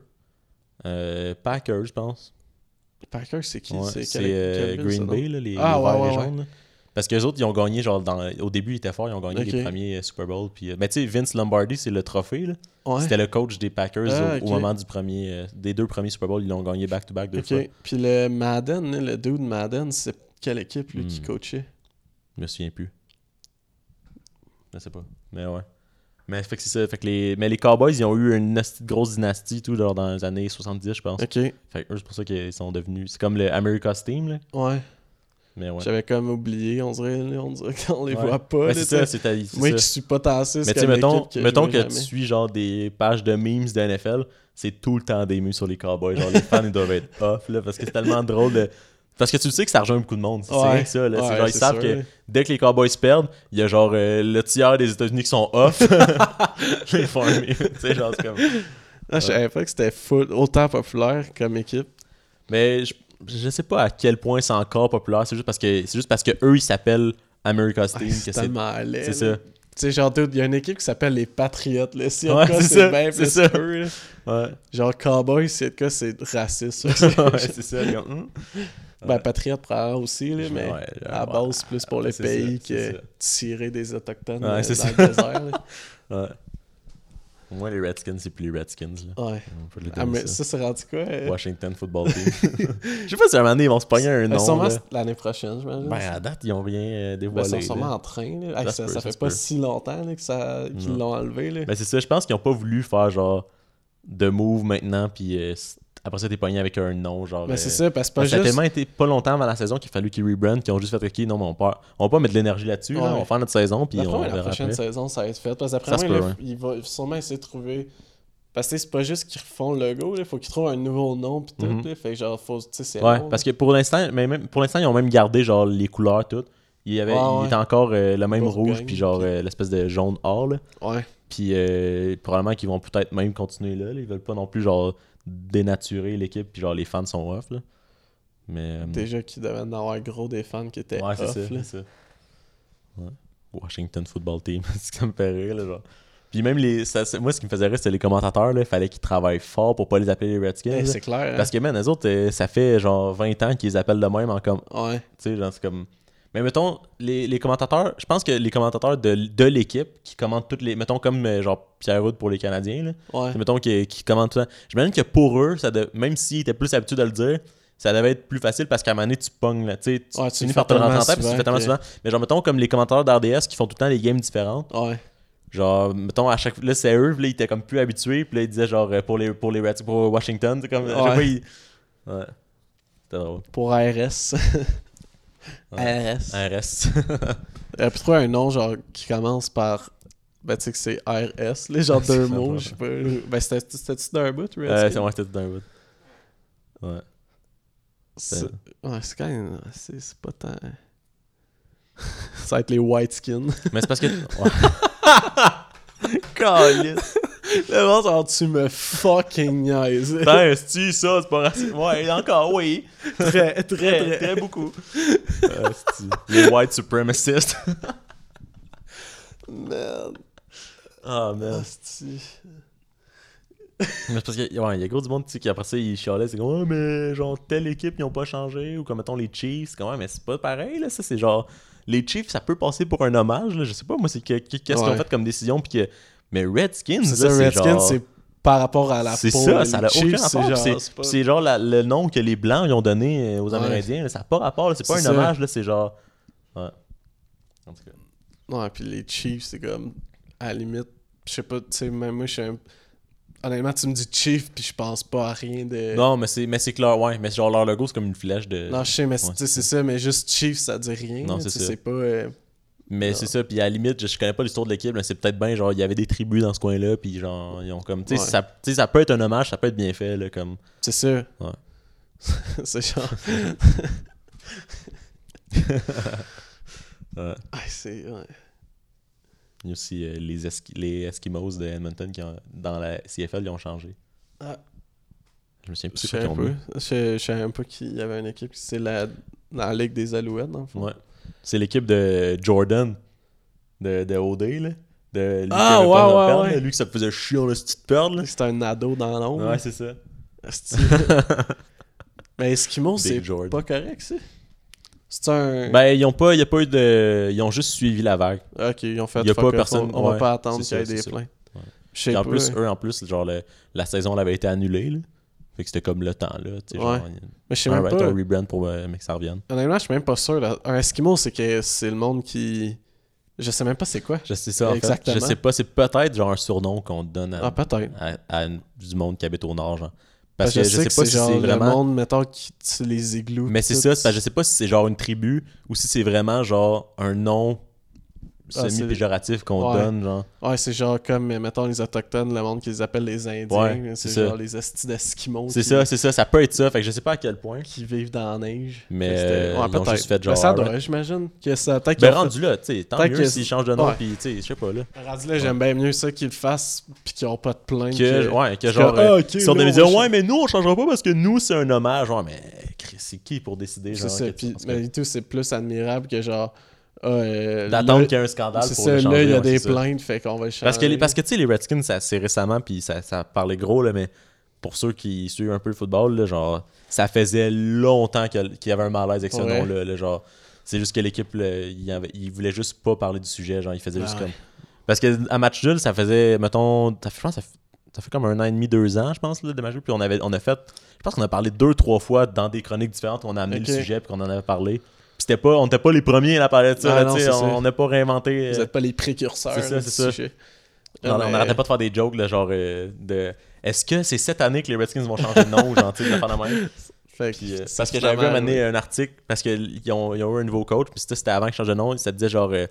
Euh, Packers, je pense. Packers, c'est qui? Ouais, c'est euh, Green Bay, là, les, Ah, les ouais, verts et ouais, jaunes, là. Parce que les autres, ils ont gagné, genre, dans, au début, ils étaient forts, ils ont gagné les premiers euh, Super Bowl. Puis, mais tu sais, Vince Lombardi, c'est le trophée. Ouais. C'était le coach des Packers Ah, au, au ok. moment du premier, euh, des deux premiers Super Bowl. Ils l'ont gagné back-to-back deux fois. Puis le Madden, là, le dude Madden, c'est quelle équipe, lui, qui Hmm. coachait? Je me souviens plus. Je sais pas. Mais ouais. Mais fait que c'est ça. Fait que les... Mais les Cowboys, ils ont eu une grosse dynastie tout genre, dans les années 70, je pense. Ok. Fait que eux, c'est pour ça qu'ils sont devenus. C'est comme le America's Team, là. Ouais. Mais ouais. J'avais comme oublié, on dirait, on dirait qu'on les Ouais. voit pas. Mais c'est ça, c'est ta- Moi ça. qui suis pas tassé, Mais c'est tu sais, comme mettons, que mettons que jamais. tu suis genre des pages de memes de NFL, c'est tout le temps des memes sur les Cowboys. Genre les fans ils doivent être off là parce que c'est tellement drôle de. Parce que tu le sais que ça rejoint beaucoup de monde. C'est Ouais. ça. Là. C'est Ouais, genre, ils c'est savent sûr, que dès que les Cowboys perdent, il y a genre euh, le tiers des États-Unis qui sont off. ils font un meme. Tu sais, genre, c'est comme. Je savais pas que c'était autant populaire comme équipe. Mais je, je sais pas à quel point c'est encore populaire. C'est juste parce que c'est juste parce que eux ils s'appellent America's Ah, Team. c'est c'est c'est ça. Tu sais, genre, il y a une équipe qui s'appelle les Patriotes, là. Si Ouais, c'est c'est ça, bien c'est plus ça. eux. Ouais. Genre, Cowboys, cas, c'est raciste. ouais, c'est ça. Ben, Patriote, probablement aussi, là, mais Ouais, à la ouais. base, c'est plus pour Ouais, le c'est pays ça, que ça. tirer des Autochtones Ouais, euh, c'est dans ça. le désert, là. Ouais. Au moins, les Redskins, c'est plus les Redskins. Là. Ouais. On peut le Ah, mais ça. c'est rendu quoi? euh? Washington Football Team. Je sais pas si à un moment donné, ils vont se pogner un Ben, nom. sûrement l'année prochaine, j'imagine. Ben, à date, ils ont rien euh, Ben, dévoilé. ils sont sûrement là. en train, là. Hey, Ça ça, se peut, ça ça fait pas peut. si longtemps là, que ça- qu'ils l'ont enlevé, là. Ben, c'est ça. Je pense qu'ils ont pas voulu faire genre de move maintenant, puis euh, après ça, t'es pogné avec un nom. Genre, Mais c'est euh, ça, parce que pas ça a tellement été pas longtemps avant la saison qu'il a fallu qu'ils rebrandent, qu'ils ont juste fait OK, non, mais on, part, on va pas mettre de l'énergie là-dessus. là. On va faire notre saison, puis on la prochaine après. saison, ça va être fait. Parce peut, là, ouais. il va sûrement essayer de trouver... Parce que c'est pas juste qu'ils refont le logo, il faut qu'ils trouvent un nouveau nom pis tout. Mhm. là. Fait que genre, faut... Tu sais, c'est Ouais, long, parce que pour l'instant, mais même, pour l'instant, ils ont même gardé genre les couleurs toutes. Il, y avait, il était encore euh, le même rouge, puis genre euh, l'espèce de jaune or. Là. Ouais. Puis euh, probablement qu'ils vont peut-être même continuer là, là. Ils veulent pas non plus genre dénaturer l'équipe, puis genre les fans sont off. Là. Mais. euh, Déjà qu'ils devaient en avoir gros des fans qui étaient ouais, off, ça. là. c'est ça. Ouais. Washington Football Team, c'est ça me fait rire. Là, genre. Puis même les. ça- moi, ce qui me faisait rire, c'était les commentateurs. Il fallait qu'ils travaillent fort pour pas les appeler les Redskins. Hey, c'est clair. Parce que, man, eux autres, euh, ça fait genre 20 ans qu'ils les appellent de même en comme. hein. Ouais. Tu sais, genre, c'est comme. Mais mettons, les, les commentateurs, je pense que les commentateurs de, de l'équipe qui commentent toutes les. Mettons comme euh, genre Pierre Houd pour les Canadiens, là. Ouais. Mettons qui, qui commentent tout le temps. J'imagine que pour eux, ça de- même s'ils étaient plus habitués de le dire, ça devait être plus facile parce qu'à un moment donné, tu pognes, là. Tu Ouais, tu finis par te rentrer en tête tu fais tellement souvent. Mais genre, mettons comme les commentateurs d'RDS qui font tout le temps des games différentes. Ouais. Genre, mettons, à chaque là, c'est eux, là, ils étaient comme plus habitués, puis là, ils disaient genre euh, pour les, pour les Reds, pour Washington, c'est comme. à Ouais. ils- Ouais. C'était drôle. Pour ARS. Ouais. ARS. RS. Il a pu trouver un nom genre qui commence par. Ben, tu sais que c'est RS, les genre deux C'est ça, mots, ouais. je sais pas. Ben, c'était- c'était-tu d'un bout, Euh, Redskins? c'est ouais, c'était tout d'un bout. Ouais. C'est- Ouais, c'est quand même. C'est c'est pas tant. Ça va être les White Skins. Mais c'est parce que. Ouais. Le monde, genre, tu me fucking niaises. Ben, c'est ça, c'est pas raciste. Ouais, encore, oui. très, très, Très, très. beaucoup. Euh, les white supremacists? Merde. Ah, man. Asti. Mais c'est parce que, ouais, il y a gros du monde, qui après ça, ils chialaient, c'est comme, ouais, mais genre, telle équipe, ils ont pas changé, ou comme, mettons, les Chiefs, ouais, mais c'est pas pareil, là, ça, c'est genre, les Chiefs, ça peut passer pour un hommage, là, je sais pas, moi, c'est que- que- qu'est-ce qu'ils ont fait comme décision, puis que, mais Redskins, C'est ça, c'est Redskins, genre- c'est par rapport à la C'est peau. ça, les ça n'a aucun Chiefs, rapport. c'est genre- C'est c'est pas- c'est genre la- le nom que les Blancs ils ont donné euh, aux. Amérindiens. ça n'a pas rapport. là, C'est pas un C'est ça. hommage. là, C'est genre. Ouais. En tout cas. Ouais, puis les Chiefs, c'est comme, à la limite, je sais pas, tu sais, même moi, je suis un... Honnêtement, tu me dis Chief, puis je pense pas à rien de... Non, mais c'est mais c'est clair. Ouais, mais genre leur logo, c'est comme une flèche de. Non, je sais, mais c'est- Ouais, c'est c'est ça, mais juste Chief, ça dit rien. Non, c'est ça. C'est pas... euh, mais non. c'est ça. Puis à la limite, je, je connais pas l'histoire de l'équipe, mais c'est peut-être bien genre il y avait des tribus dans ce coin-là. Puis genre, ils ont comme. Tu sais, Ouais. ça, sais, ça peut être un hommage, ça peut être bien fait. Là, comme. C'est ça. Ouais. c'est genre... Ouais. Ah, c'est... Ouais. Il y a aussi euh, les, Eski- les Eskimos de Edmonton qui ont, dans la CFL, ils ont changé. Ah. Je me souviens plus pas. Je savais même pas qu'il y avait une équipe. C'est la... dans la Ligue des Alouettes, dans le fond. Ouais. C'est l'équipe de Jordan de, de OD, là. De lui Ah, ouais, pas ouais, perdre, ouais. Lui que ça faisait chier en petite perdre. C'est un ado dans l'ombre. Ouais, c'est ça. Mais Eskimo, Big c'est pas correct, ça? C'est un... Ben, ils ont pas, y a pas eu de. Ils ont juste suivi la vague. Ok, ils ont fait y a pas personne- On, on va pas attendre qu'il y ait des plaintes. Ouais. Puis en plus, eux, en plus, genre, le- la saison elle avait été annulée, là. Fait que c'était comme le temps, là. Tu sais, genre, Ouais. Mais je sais un, même pas. un rebrand pour euh, mais que ça revienne. Honnêtement, je suis même pas sûr. Là. Un Eskimo, c'est que c'est le monde qui. Je sais même pas c'est quoi. Je sais ça, en Exactement. fait. Je sais pas, c'est peut-être genre un surnom qu'on donne à, Ah, peut-être. à- à du monde qui habite au nord, genre. Parce Parce, que je sais, pas si c'est vraiment. le monde, mettons, qui les igloos. Mais c'est ça, c'est parce que je sais pas si c'est genre une tribu ou si c'est vraiment genre un nom Ah, semi-péjoratif qu'on Ouais. donne, genre. Ouais, c'est genre comme, mettons, les Autochtones, le monde qu'ils appellent les Indiens. Ouais, c'est c'est ça. genre les estis d'Eskimos. C'est qui- ça, c'est ça, ça peut être ça, fait que je sais pas à quel point. Qui vivent dans la neige. Mais, euh, ils ont peut-être. juste fait Ben, genre, ça alright. doit, j'imagine. Que ça, Ben rendu là, tu sais, tant Peut-être mieux que s'ils c'est- changent de nom, ouais. pis tu sais, je sais pas là. fait- Rendu là, j'aime bien mieux ça qu'ils le fassent pis qu'ils ont pas de plainte. Que, ouais, que genre, ah, euh, ils sortent des ouais, mais nous on changera pas parce que nous c'est un hommage. Ouais, mais Chris, c'est qui pour décider, C'est genre, ça. que- Puis, mais c'est plus admirable que genre, euh, D'attendre qu'il y ait un scandale pour ça, là, changer, il y a ouais, des c'est ça. plaintes, fait qu'on va le changer. Parce que, les- parce que tu sais, les Redskins, c'est récemment, puis ça, ça parlait gros, là, mais pour ceux qui suivent un peu le football, là, genre, ça faisait longtemps qu'il y avait un malaise avec ce Ouais. nom-là. là, genre, c'est juste que l'équipe, il, avait- il voulait juste pas parler du sujet, genre, il faisait Ah juste ouais. comme. Parce qu'à match nul, ça faisait, mettons, ça fait, je pense, ça fait, ça fait comme un an et demi, deux ans, je pense, là, de match nul, puis on, avait, on a fait, je pense qu'on a parlé deux, trois fois dans des chroniques différentes, on a amené le sujet, puis qu'on en avait parlé. C'était pas, on n'était pas les premiers à parler de ça, Ah là, non, ça. on n'a pas réinventé. Vous n'êtes pas les précurseurs. c'est ça, c'est ça. sujet. on Ah, on n'arrêtait pas de faire des jokes, là, genre euh, de. Est-ce que c'est cette année que les Redskins vont changer de nom, genre, tu sais, de de? Fait Puis, euh, parce que j'avais vu vraiment- un article, parce qu'ils ont, ils ont eu un nouveau coach, puis c'était avant qu'ils changent de nom, ça disait genre. euh,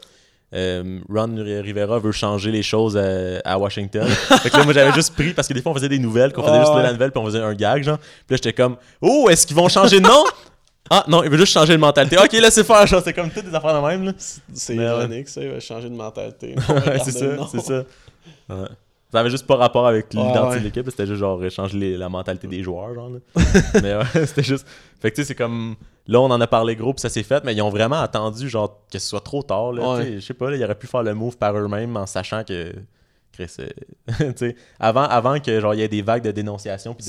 Ron Rivera veut changer les choses à, à Washington. fait que là, moi, j'avais juste pris, parce que des fois, on faisait des nouvelles, qu'on faisait juste ouais. la nouvelle, puis on faisait un gag, genre. Puis là, j'étais comme, oh, est-ce qu'ils vont changer de nom? Ah, non, il veut juste changer de mentalité. Ok, laissez faire, genre, c'est comme toutes des affaires de même, là. C'est Mais ironique, ça. Il va changer de mentalité. C'est ça, c'est ça. Ouais. Ça avait juste pas rapport avec l'identité ouais. de l'équipe, c'était juste genre changer les- la mentalité des joueurs, genre. là. mais ouais, c'était juste. Fait que tu sais, c'est comme. Là, on en a parlé gros, puis ça s'est fait, mais ils ont vraiment attendu, genre, que ce soit trop tard, là. Je sais pas, là, ils auraient pu faire le move par eux-mêmes en sachant que. Chris, euh, sais, avant, avant que genre il y ait des vagues de dénonciation puis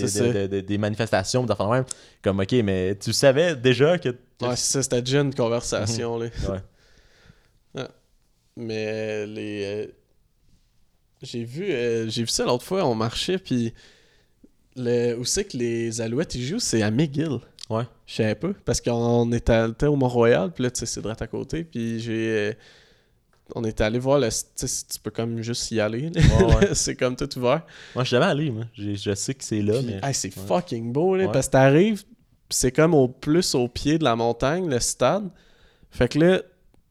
des, des manifestations de même comme ok mais tu savais déjà que, Ouais, ça. C'était déjà une conversation, là. ouais. Mais les. euh, J'ai vu, euh, j'ai vu ça l'autre fois, on marchait, puis. Le... Où c'est que les Alouettes ils jouent C'est à McGill. Ouais. Je savais pas. Parce qu'on était au Mont-Royal, puis là, tu sais, c'est direct à côté, puis j'ai. On était allé voir le. Si tu peux comme juste y aller. Ouais, c'est comme tout ouvert. moi je suis jamais allé moi je sais que c'est là Puis, mais hey, c'est ouais. fucking beau, là, Ouais. parce que t'arrives, c'est comme au plus au pied de la montagne, le stade. Fait que là,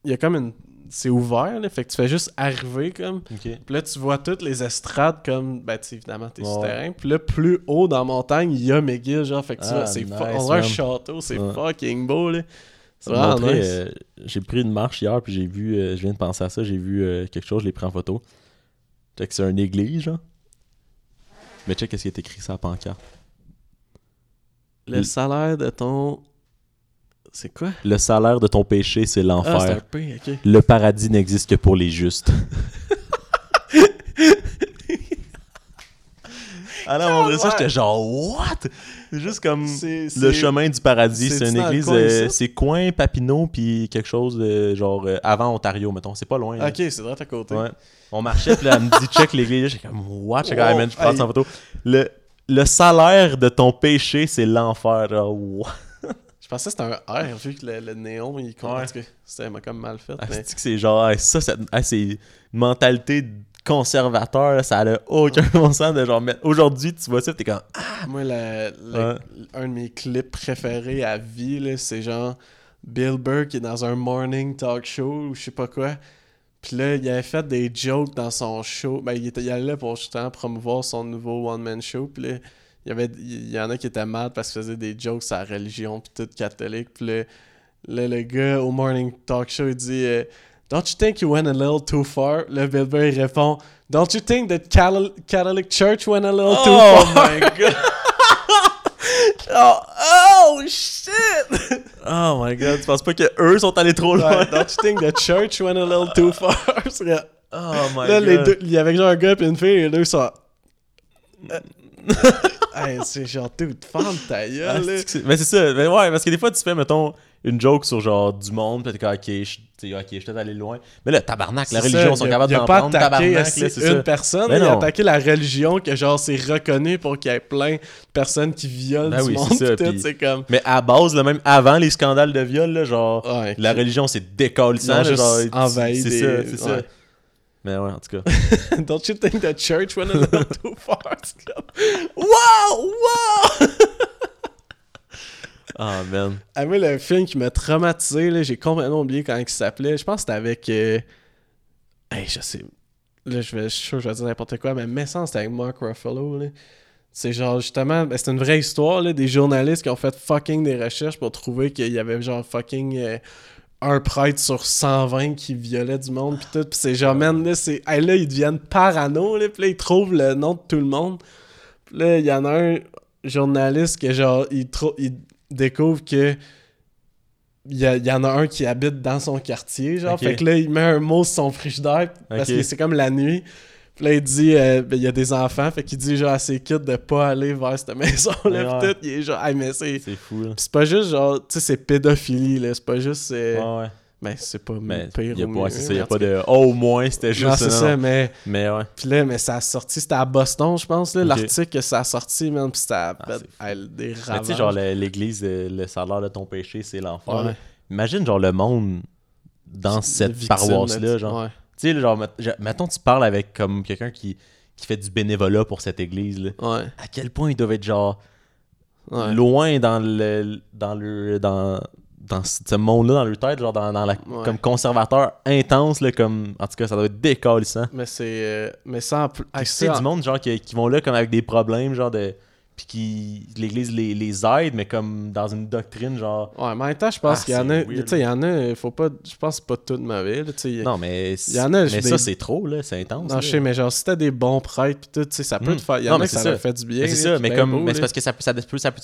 il y a comme une. C'est ouvert, là, fait que tu fais juste arriver, comme. ok Puis là, tu vois toutes les estrades, comme. Ben, tu évidemment, t'es Ouais. souterrain. Puis là, plus haut dans la montagne, il y a McGill, genre. Fait que tu Ah, vois, c'est nice, On dirait un château, c'est fucking beau, là. Ça montrait, nice. euh, j'ai pris une marche hier, puis j'ai vu, euh, je viens de penser à ça, j'ai vu euh, quelque chose, je l'ai pris en photo. Que c'est une église, genre. Mais check qu'est-ce qui est écrit sur la pancarte. Le salaire de ton. C'est quoi? Le salaire de ton péché, c'est Ah, un l'enfer. Le paradis n'existe que pour les justes. ah non, on dirait ça, j'étais genre, what? C'est juste comme le chemin du paradis. C'est une église, euh, c'est coin Papineau, puis quelque chose de genre euh, avant Ontario, mettons. C'est pas loin. là. Ok, c'est direct à côté. Ouais. On marchait, puis là, elle me dit check l'église. J'étais comme what? Comme, Wow. Man, je prends en photo. Le, le salaire de ton péché, c'est l'enfer. Je pensais que c'était un R, vu que le, le néon, il compte. Ouais. Cas, C'était comme mal fait. Ah, mais... que c'est genre, ça, c'est une mentalité conservateur, là, ça a aucun bon sens de genre mettre. Aujourd'hui, tu vois ça, t'es comme. Moi, la- la- Ouais. un de mes clips préférés à vie, c'est genre Bill Burr qui est dans un morning talk show ou je sais pas quoi. Puis là, il avait fait des jokes dans son show. Ben, il, était, il allait là pour justement promouvoir son nouveau one-man show. Puis là, il y, avait, il y en a qui étaient mad parce qu'il faisait des jokes sur la religion, puis tout catholique. Puis là, là, le gars au morning talk show, il dit euh, Don't you think you went a little too far? Le Bill Burr, répond Don't you think that Catholic, Catholic Church went a little too Oh far? my god! Oh, oh shit! Oh my god, tu penses pas que eux sont allés trop loin? Ouais, don't you think the church went a little too far? Oh my là, god. les deux, il y avait genre un gars et une fille, et les deux sont. Hey, c'est genre, dude, femme ta Ah, gueule, là? que mais c'est ça, mais ouais, parce que des fois tu fais, mettons, une joke sur genre du monde, t'es comme, ok, je tu sais, ok, je suis peut-être allé loin. Mais là, tabarnak, la religion, ça, sont capables d'en pas prendre, tabarnak, c'est une ça. personne, Mais il a attaqué la religion que genre c'est reconnu pour qu'il y ait plein de personnes qui violent Ben du oui, monde ça, tout, comme... Mais à base, là, même avant les scandales de viol, là, genre, Ouais, la religion c'est Ils envahi c'est ça, c'est ça. Mais ouais, en tout cas. Don't you think the church went a little too far? Wow! Wow! Ah, man. Ah, moi, le film qui m'a traumatisé, là, j'ai complètement oublié comment il s'appelait. Je pense que c'était avec. euh, Hey, je sais. Là, je, vais, je suis sûr que je vais dire n'importe quoi, mais me semble que c'était avec Mark Ruffalo. là. C'est genre, justement, ben, c'est une vraie histoire, là, des journalistes qui ont fait fucking des recherches pour trouver qu'il y avait genre fucking. euh, un prêtre sur 120 qui violait du monde pis tout pis c'est genre man là c'est hey, là ils deviennent parano là pis là ils trouvent le nom de tout le monde Pis là il y en a un journaliste que genre il, il découvre que il y, y en a un qui habite dans son quartier, genre. Fait que là, il met un mot sur son frigidaire parce que c'est comme la nuit. Puis là, il dit, euh, ben, il y a des enfants, fait qu'il dit genre à ses kids de pas aller vers cette maison-là. Ouais. tout, il est genre, hey, mais c'est. C'est fou, là. C'est pas juste genre, tu sais, c'est pédophilie, là. C'est pas juste. euh, Ouais, ouais. Ben, c'est pas Mais pire y a ou pas, mieux, c'est ça, mais y a pas cas- de. Oh, au moins, c'était juste Non, c'est non, ça, non. mais. Mais ouais. Puis là, mais ça a sorti, c'était à Boston, je pense, là, l'article que ça a sorti, man, pis c'était à- Ah, c'est des Mais tu ravages. sais, genre, l'église, euh, le salaire de ton péché, c'est l'enfer. Ouais. Imagine, genre, le monde dans cette paroisse-là, genre. Ouais. Sais, genre, mettons, tu parles avec comme quelqu'un qui, qui fait du bénévolat pour cette église, là. Ouais. À quel point ils doivent être, genre, Ouais. loin dans le. dans le. dans. dans ce monde-là, dans leur tête, genre, dans, dans la. Ouais. comme conservateur intense, là, comme. En tout cas, ça doit être décalissant. Mais c'est. euh, mais plus. Tu sais, du monde, genre, qui, qui vont là comme avec des problèmes, genre, de. Puis qui. L'église les, les aide, mais comme dans une doctrine, genre. Ouais, mais en même temps, je pense Ah, qu'il y en a. Tu sais, il y en a. Faut pas. Je pense pas tout mauvais, là. Tu sais. il y a- Non, mais. Il y en a, je- Mais des- ça, c'est trop, là. C'est intense. Non, là. je sais, mais genre, si t'as des bons prêtres pis tout, tu sais, ça peut Mm. te faire. Il y en mais a ça, fait du bien. Mais c'est ça, mais comme. beau, mais c'est parce que ça peut, ça, peut, ça, peut,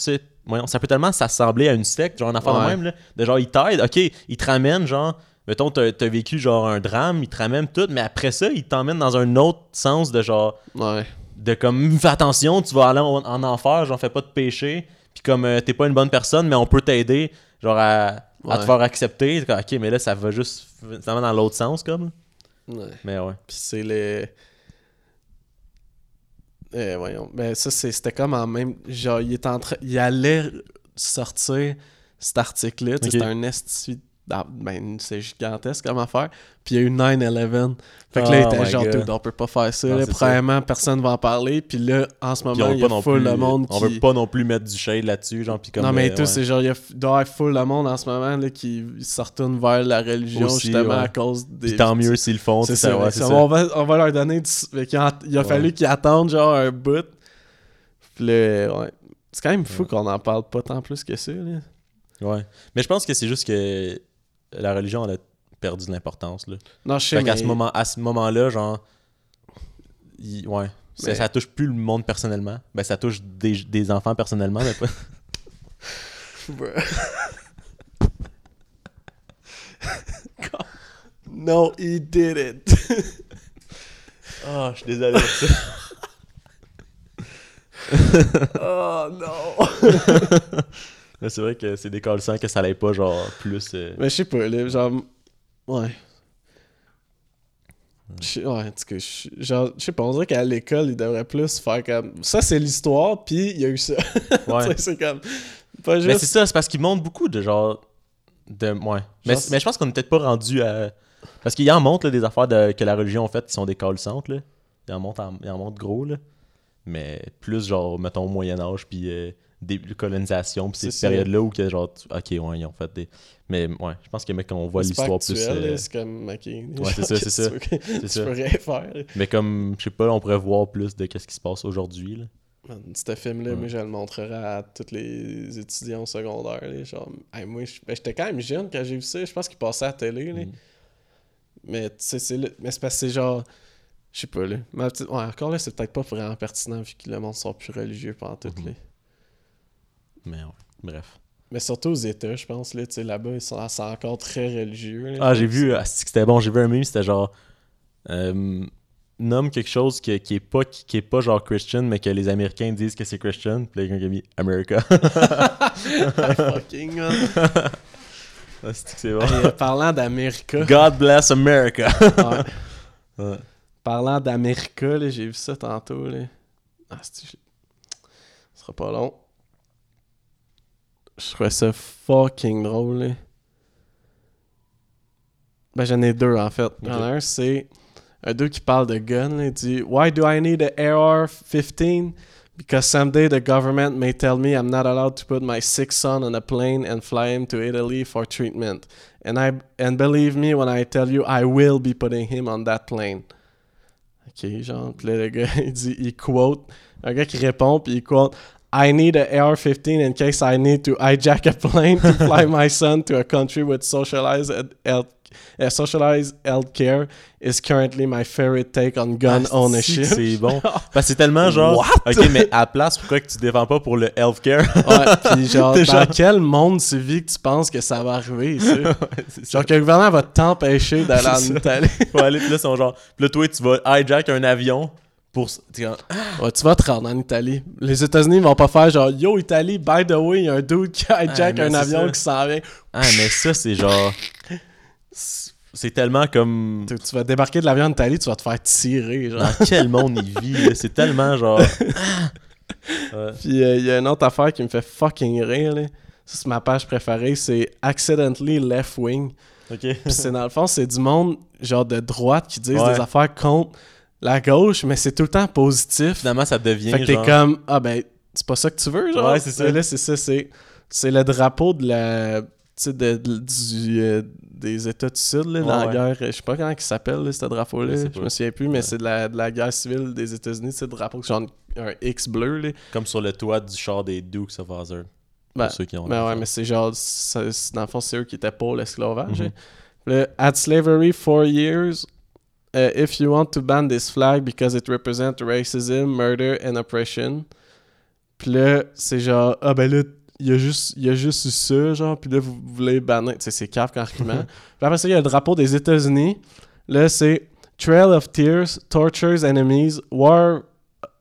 ça, peut tellement s'assembler à une secte, genre, un affaire de même, là. De genre, ils t'aident, ok, ils te ramènent, genre. Mettons, t'as t'as vécu genre un drame, ils te ramènent tout, mais après ça, ils t'emmènent dans un autre sens de genre. Ouais. De comme fais attention, tu vas aller en, en enfer, genre fais pas de péché, puis comme euh, t'es pas une bonne personne, mais on peut t'aider, genre à, te faire accepter. Comme, Ok, mais là ça va juste ça va dans l'autre sens comme. Ouais. Mais ouais. Puis c'est les. Eh, voyons. Ben, ça, c'était comme en même. Genre, il, est en train... il allait sortir cet article-là. C'était un esti. Ah, Ben, c'est gigantesque comme affaire. Puis il y a eu 9-11. Fait que là, il Oh était genre. Dude, on peut pas faire ça. Non, là. c'est ça. Premièrement, personne va en parler. Puis là, en ce moment, il y a non full plus, le monde on qui. veut pas non plus mettre du shade là-dessus, genre puis comme. non, mais euh, tout, ouais. c'est genre, il y a, il doit y avoir full le monde en ce moment là, qui se retourne vers la religion Aussi, justement ouais. à cause des. Puis tant mieux s'ils le font, C'est ça, ouais. On, va, on va leur donner du... qu'il a, il a fallu qu'ils attendent genre un bout. Puis là, ouais. C'est quand même fou qu'on en parle pas tant plus que ça. Là. Ouais. Mais je pense que c'est juste que la religion elle a perdu de l'importance là. Non, je sais, Fait mais... ce moment à ce moment-là, genre il- ouais, ça, Mais- ça touche plus le monde personnellement. Ben ça touche des, des enfants personnellement, mais pas No, he did it. Ah, je suis désolé pour ça. oh non. Mais c'est vrai que c'est décalissant que ça allait pas genre plus. euh, mais je sais pas, là, genre... Ouais. Je sais- Ouais, en tout cas, je- genre, je sais pas, on dirait qu'à l'école, ils devraient plus faire comme... Ça, c'est l'histoire, puis il y a eu ça. Ouais. C'est comme... Pas Mais juste... c'est ça, c'est parce qu'ils montrent beaucoup de genre. De, ouais. Mais, Genre, mais je pense qu'on est peut-être pas rendu à. Parce qu'ils en montrent là, des affaires de- que la religion a faites qui sont décalissantes. Là. Ils en montrent, en- ils en montrent gros. Là. Mais plus genre, mettons, au Moyen-Âge, puis euh, des colonisation, puis ces périodes-là où que genre. tu- Ok, ouais, ils ont fait des. Mais ouais, je pense que mec, on voit l'histoire plus. euh, c'est comme... Ok. Ouais, c'est ça, c'est ça. Tu peux rien faire. Mais comme, je sais pas, on pourrait voir plus de qu'est-ce qui se passe aujourd'hui. là. Man, Ce film-là, Ouais. moi, je le montrerai à tous les étudiants au secondaire. là, genre, hey, moi, ben, j'étais quand même jeune quand j'ai vu ça. Je pense qu'il passait à la télé. là. Mm. Mais tu sais, c'est le- mais c'est parce que c'est genre. Je sais pas, là. Ma petite- ouais, encore là, c'est peut-être pas vraiment pertinent vu que le monde sont plus religieux pendant tout. Là. Mais ouais, bref. Mais surtout aux États, je pense, là, tu sais, là-bas, ils sont c'est encore très religieux. là. Ah, j'ai vu, ah, que c'était bon, j'ai vu un meme, c'était genre. euh, nomme quelque chose qui, qui est pas qui, qui est pas genre Christian, mais que les Américains disent que c'est Christian. Puis là, quelqu'un qui a mis America. fucking. Ah, c'est bon. Euh, parlant d'América. God bless America. ouais. Ouais. Parlant d'América, là, j'ai vu ça tantôt. Là. Ah, c'est- Ce sera pas long. Je trouvais ça fucking drôle. là. Ben, j'en ai deux en fait. Il y en a un, c'est un deux qui parle de gun. Il dit Why do I need a AR-15? Because someday the government may tell me I'm not allowed to put my sick son on a plane and fly him to Italy for treatment. And I and believe me when I tell you I will be putting him on that plane. Ok, genre, puis là, le gars, il dit, il quote, un gars qui répond, puis il quote, I need a AR-15 in case I need to hijack a plane to fly my son to a country with socialized ed- health, uh, socialized healthcare is currently my favorite take on gun Asti, ownership. C'est bon. Parce que c'est tellement genre. What? Ok, mais à la place, pourquoi que tu défends pas pour le healthcare? Ouais, puis genre, dans genre- quel monde civique tu penses que ça va arriver, ça. Genre que le gouvernement va t'empêcher d'aller en. Italie. Puis là, ils sont genre. Puis là, toi, tu vas hijack un avion pour. Ouais, tu vas te rendre en Italie. Les États-Unis vont pas faire genre Yo Italie, by the way, y a un dude qui hijack un avion ça. qui s'en vient. Ah, mais ça, c'est genre. c'est- tellement comme. Tu, tu vas débarquer de l'avion en Italie, tu vas te faire tirer. Genre. Dans quel monde il vit? C'est tellement genre. Ouais. Puis euh, il y a une autre affaire qui me fait fucking rire. Là. Ça, c'est ma page préférée. C'est Accidentally Left Wing. Ok. Puis c'est dans le fond, c'est du monde genre de droite qui disent Ouais. des affaires contre la gauche, mais c'est tout le temps positif. Finalement, ça devient. Fait que t'es genre... comme, ah ben, c'est pas ça que tu veux, genre. Ouais, c'est ça. Là, c'est ça, c'est, c'est le drapeau de la, tu sais, de, de- du, euh, des États du Sud, là, dans Ouais, la guerre, je sais pas comment il s'appelle, là, ce drapeau-là, Je me souviens plus, mais c'est de la, de la guerre civile des États-Unis, c'est le drapeau, genre un X bleu, là. Comme sur le toit du char des Dukes of Hazzard. Ben, pour ceux qui ont. Ben ouais, mais c'est genre, c'est- dans le fond, c'est eux qui étaient pour l'esclavage. Hein. Le, At slavery four years, uh, if you want to ban this flag because it represents racism, murder and oppression. Puis là, c'est genre, ah ben là, il y a juste, il y a juste ça, genre, puis là, vous voulez bannir. Tu sais, c'est cave comme argument. puis après ça, il y a le drapeau des États-Unis. Là, c'est Trail of Tears, Tortures Enemies, War,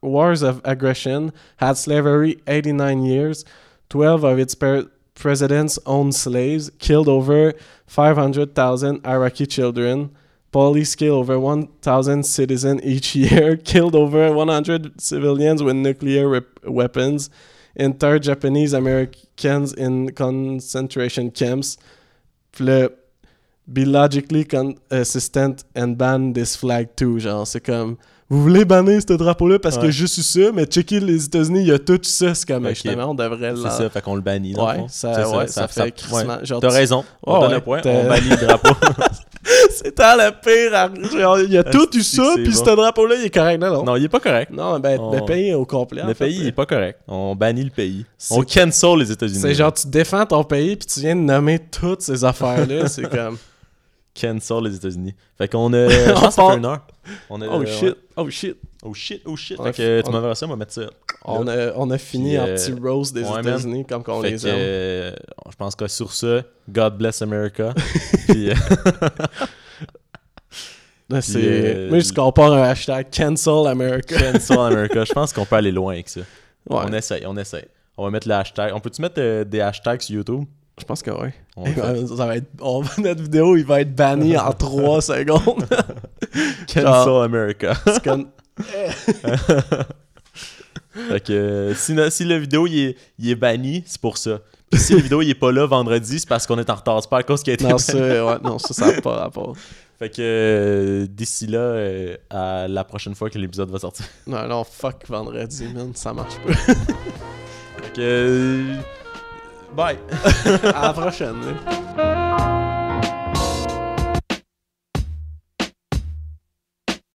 Wars of Aggression, had slavery 89 years. 12 of its per- presidents owned slaves, killed over 500,000 Iraqi children, police kill over 1,000 citizens each year, killed over 100 civilians with nuclear weapons, interred Japanese Americans in concentration camps. Là, be logically consistent and ban this flag too. Genre, c'est comme, vous voulez bannir ce drapeau-là parce Ouais. juste eu ça, mais checker les États-Unis, il y a tout ça. C'est comme, Ok. justement, on devrait C'est l'en- ça, fait qu'on le bannit. dans le Ouais, fond. ça, C'est ouais, ça, fait ouais. genre, T'as raison. On Ouais, donne un point. On bannit le drapeau. C'est tant le pire. Il y a tout eu ça, puis bon. ce drapeau-là, il est correct. Non, non? non, il est pas correct. Non, ben, On- le pays au complet. Le fait. pays il est pas correct. On bannit le pays. On cancel les États-Unis. C'est genre, tu défends ton pays, puis tu viens de nommer toutes ces affaires-là. c'est comme, Cancel les États-Unis. Fait qu'on a. Je pense part-. On a, oh ouais. shit, oh shit. Oh shit, oh shit. Fait que tu m'enverras ça, on va mettre ça. On a, on a fini Puis, en euh, petit rose des ouais. États-Unis, comme qu'on les aime. euh, je pense que sur ça, God bless America. Puis, euh, Là, c'est... euh, Moi, je compare un hashtag Cancel America. cancel America. Je pense qu'on peut aller loin avec ça. Ouais, On essaye, on essaye. On va mettre le hashtag. On peut-tu mettre euh, des hashtags sur YouTube? je pense que oui. On va faire. Ça va être... on Notre vidéo, il va être banni en 3 secondes. Cancel America. Fait que euh, si, la vidéo il est, il est banni, c'est pour ça. Puis si la vidéo il est pas là vendredi, c'est parce qu'on est en retard. C'est pas à cause qu'il a été Non, ça, ouais, non, ça, ça n'a pas rapport. Fait que euh, d'ici là, euh, à la prochaine fois que l'épisode va sortir. Non, non, fuck vendredi, man, ça marche pas. Fait que. euh, bye! à la prochaine.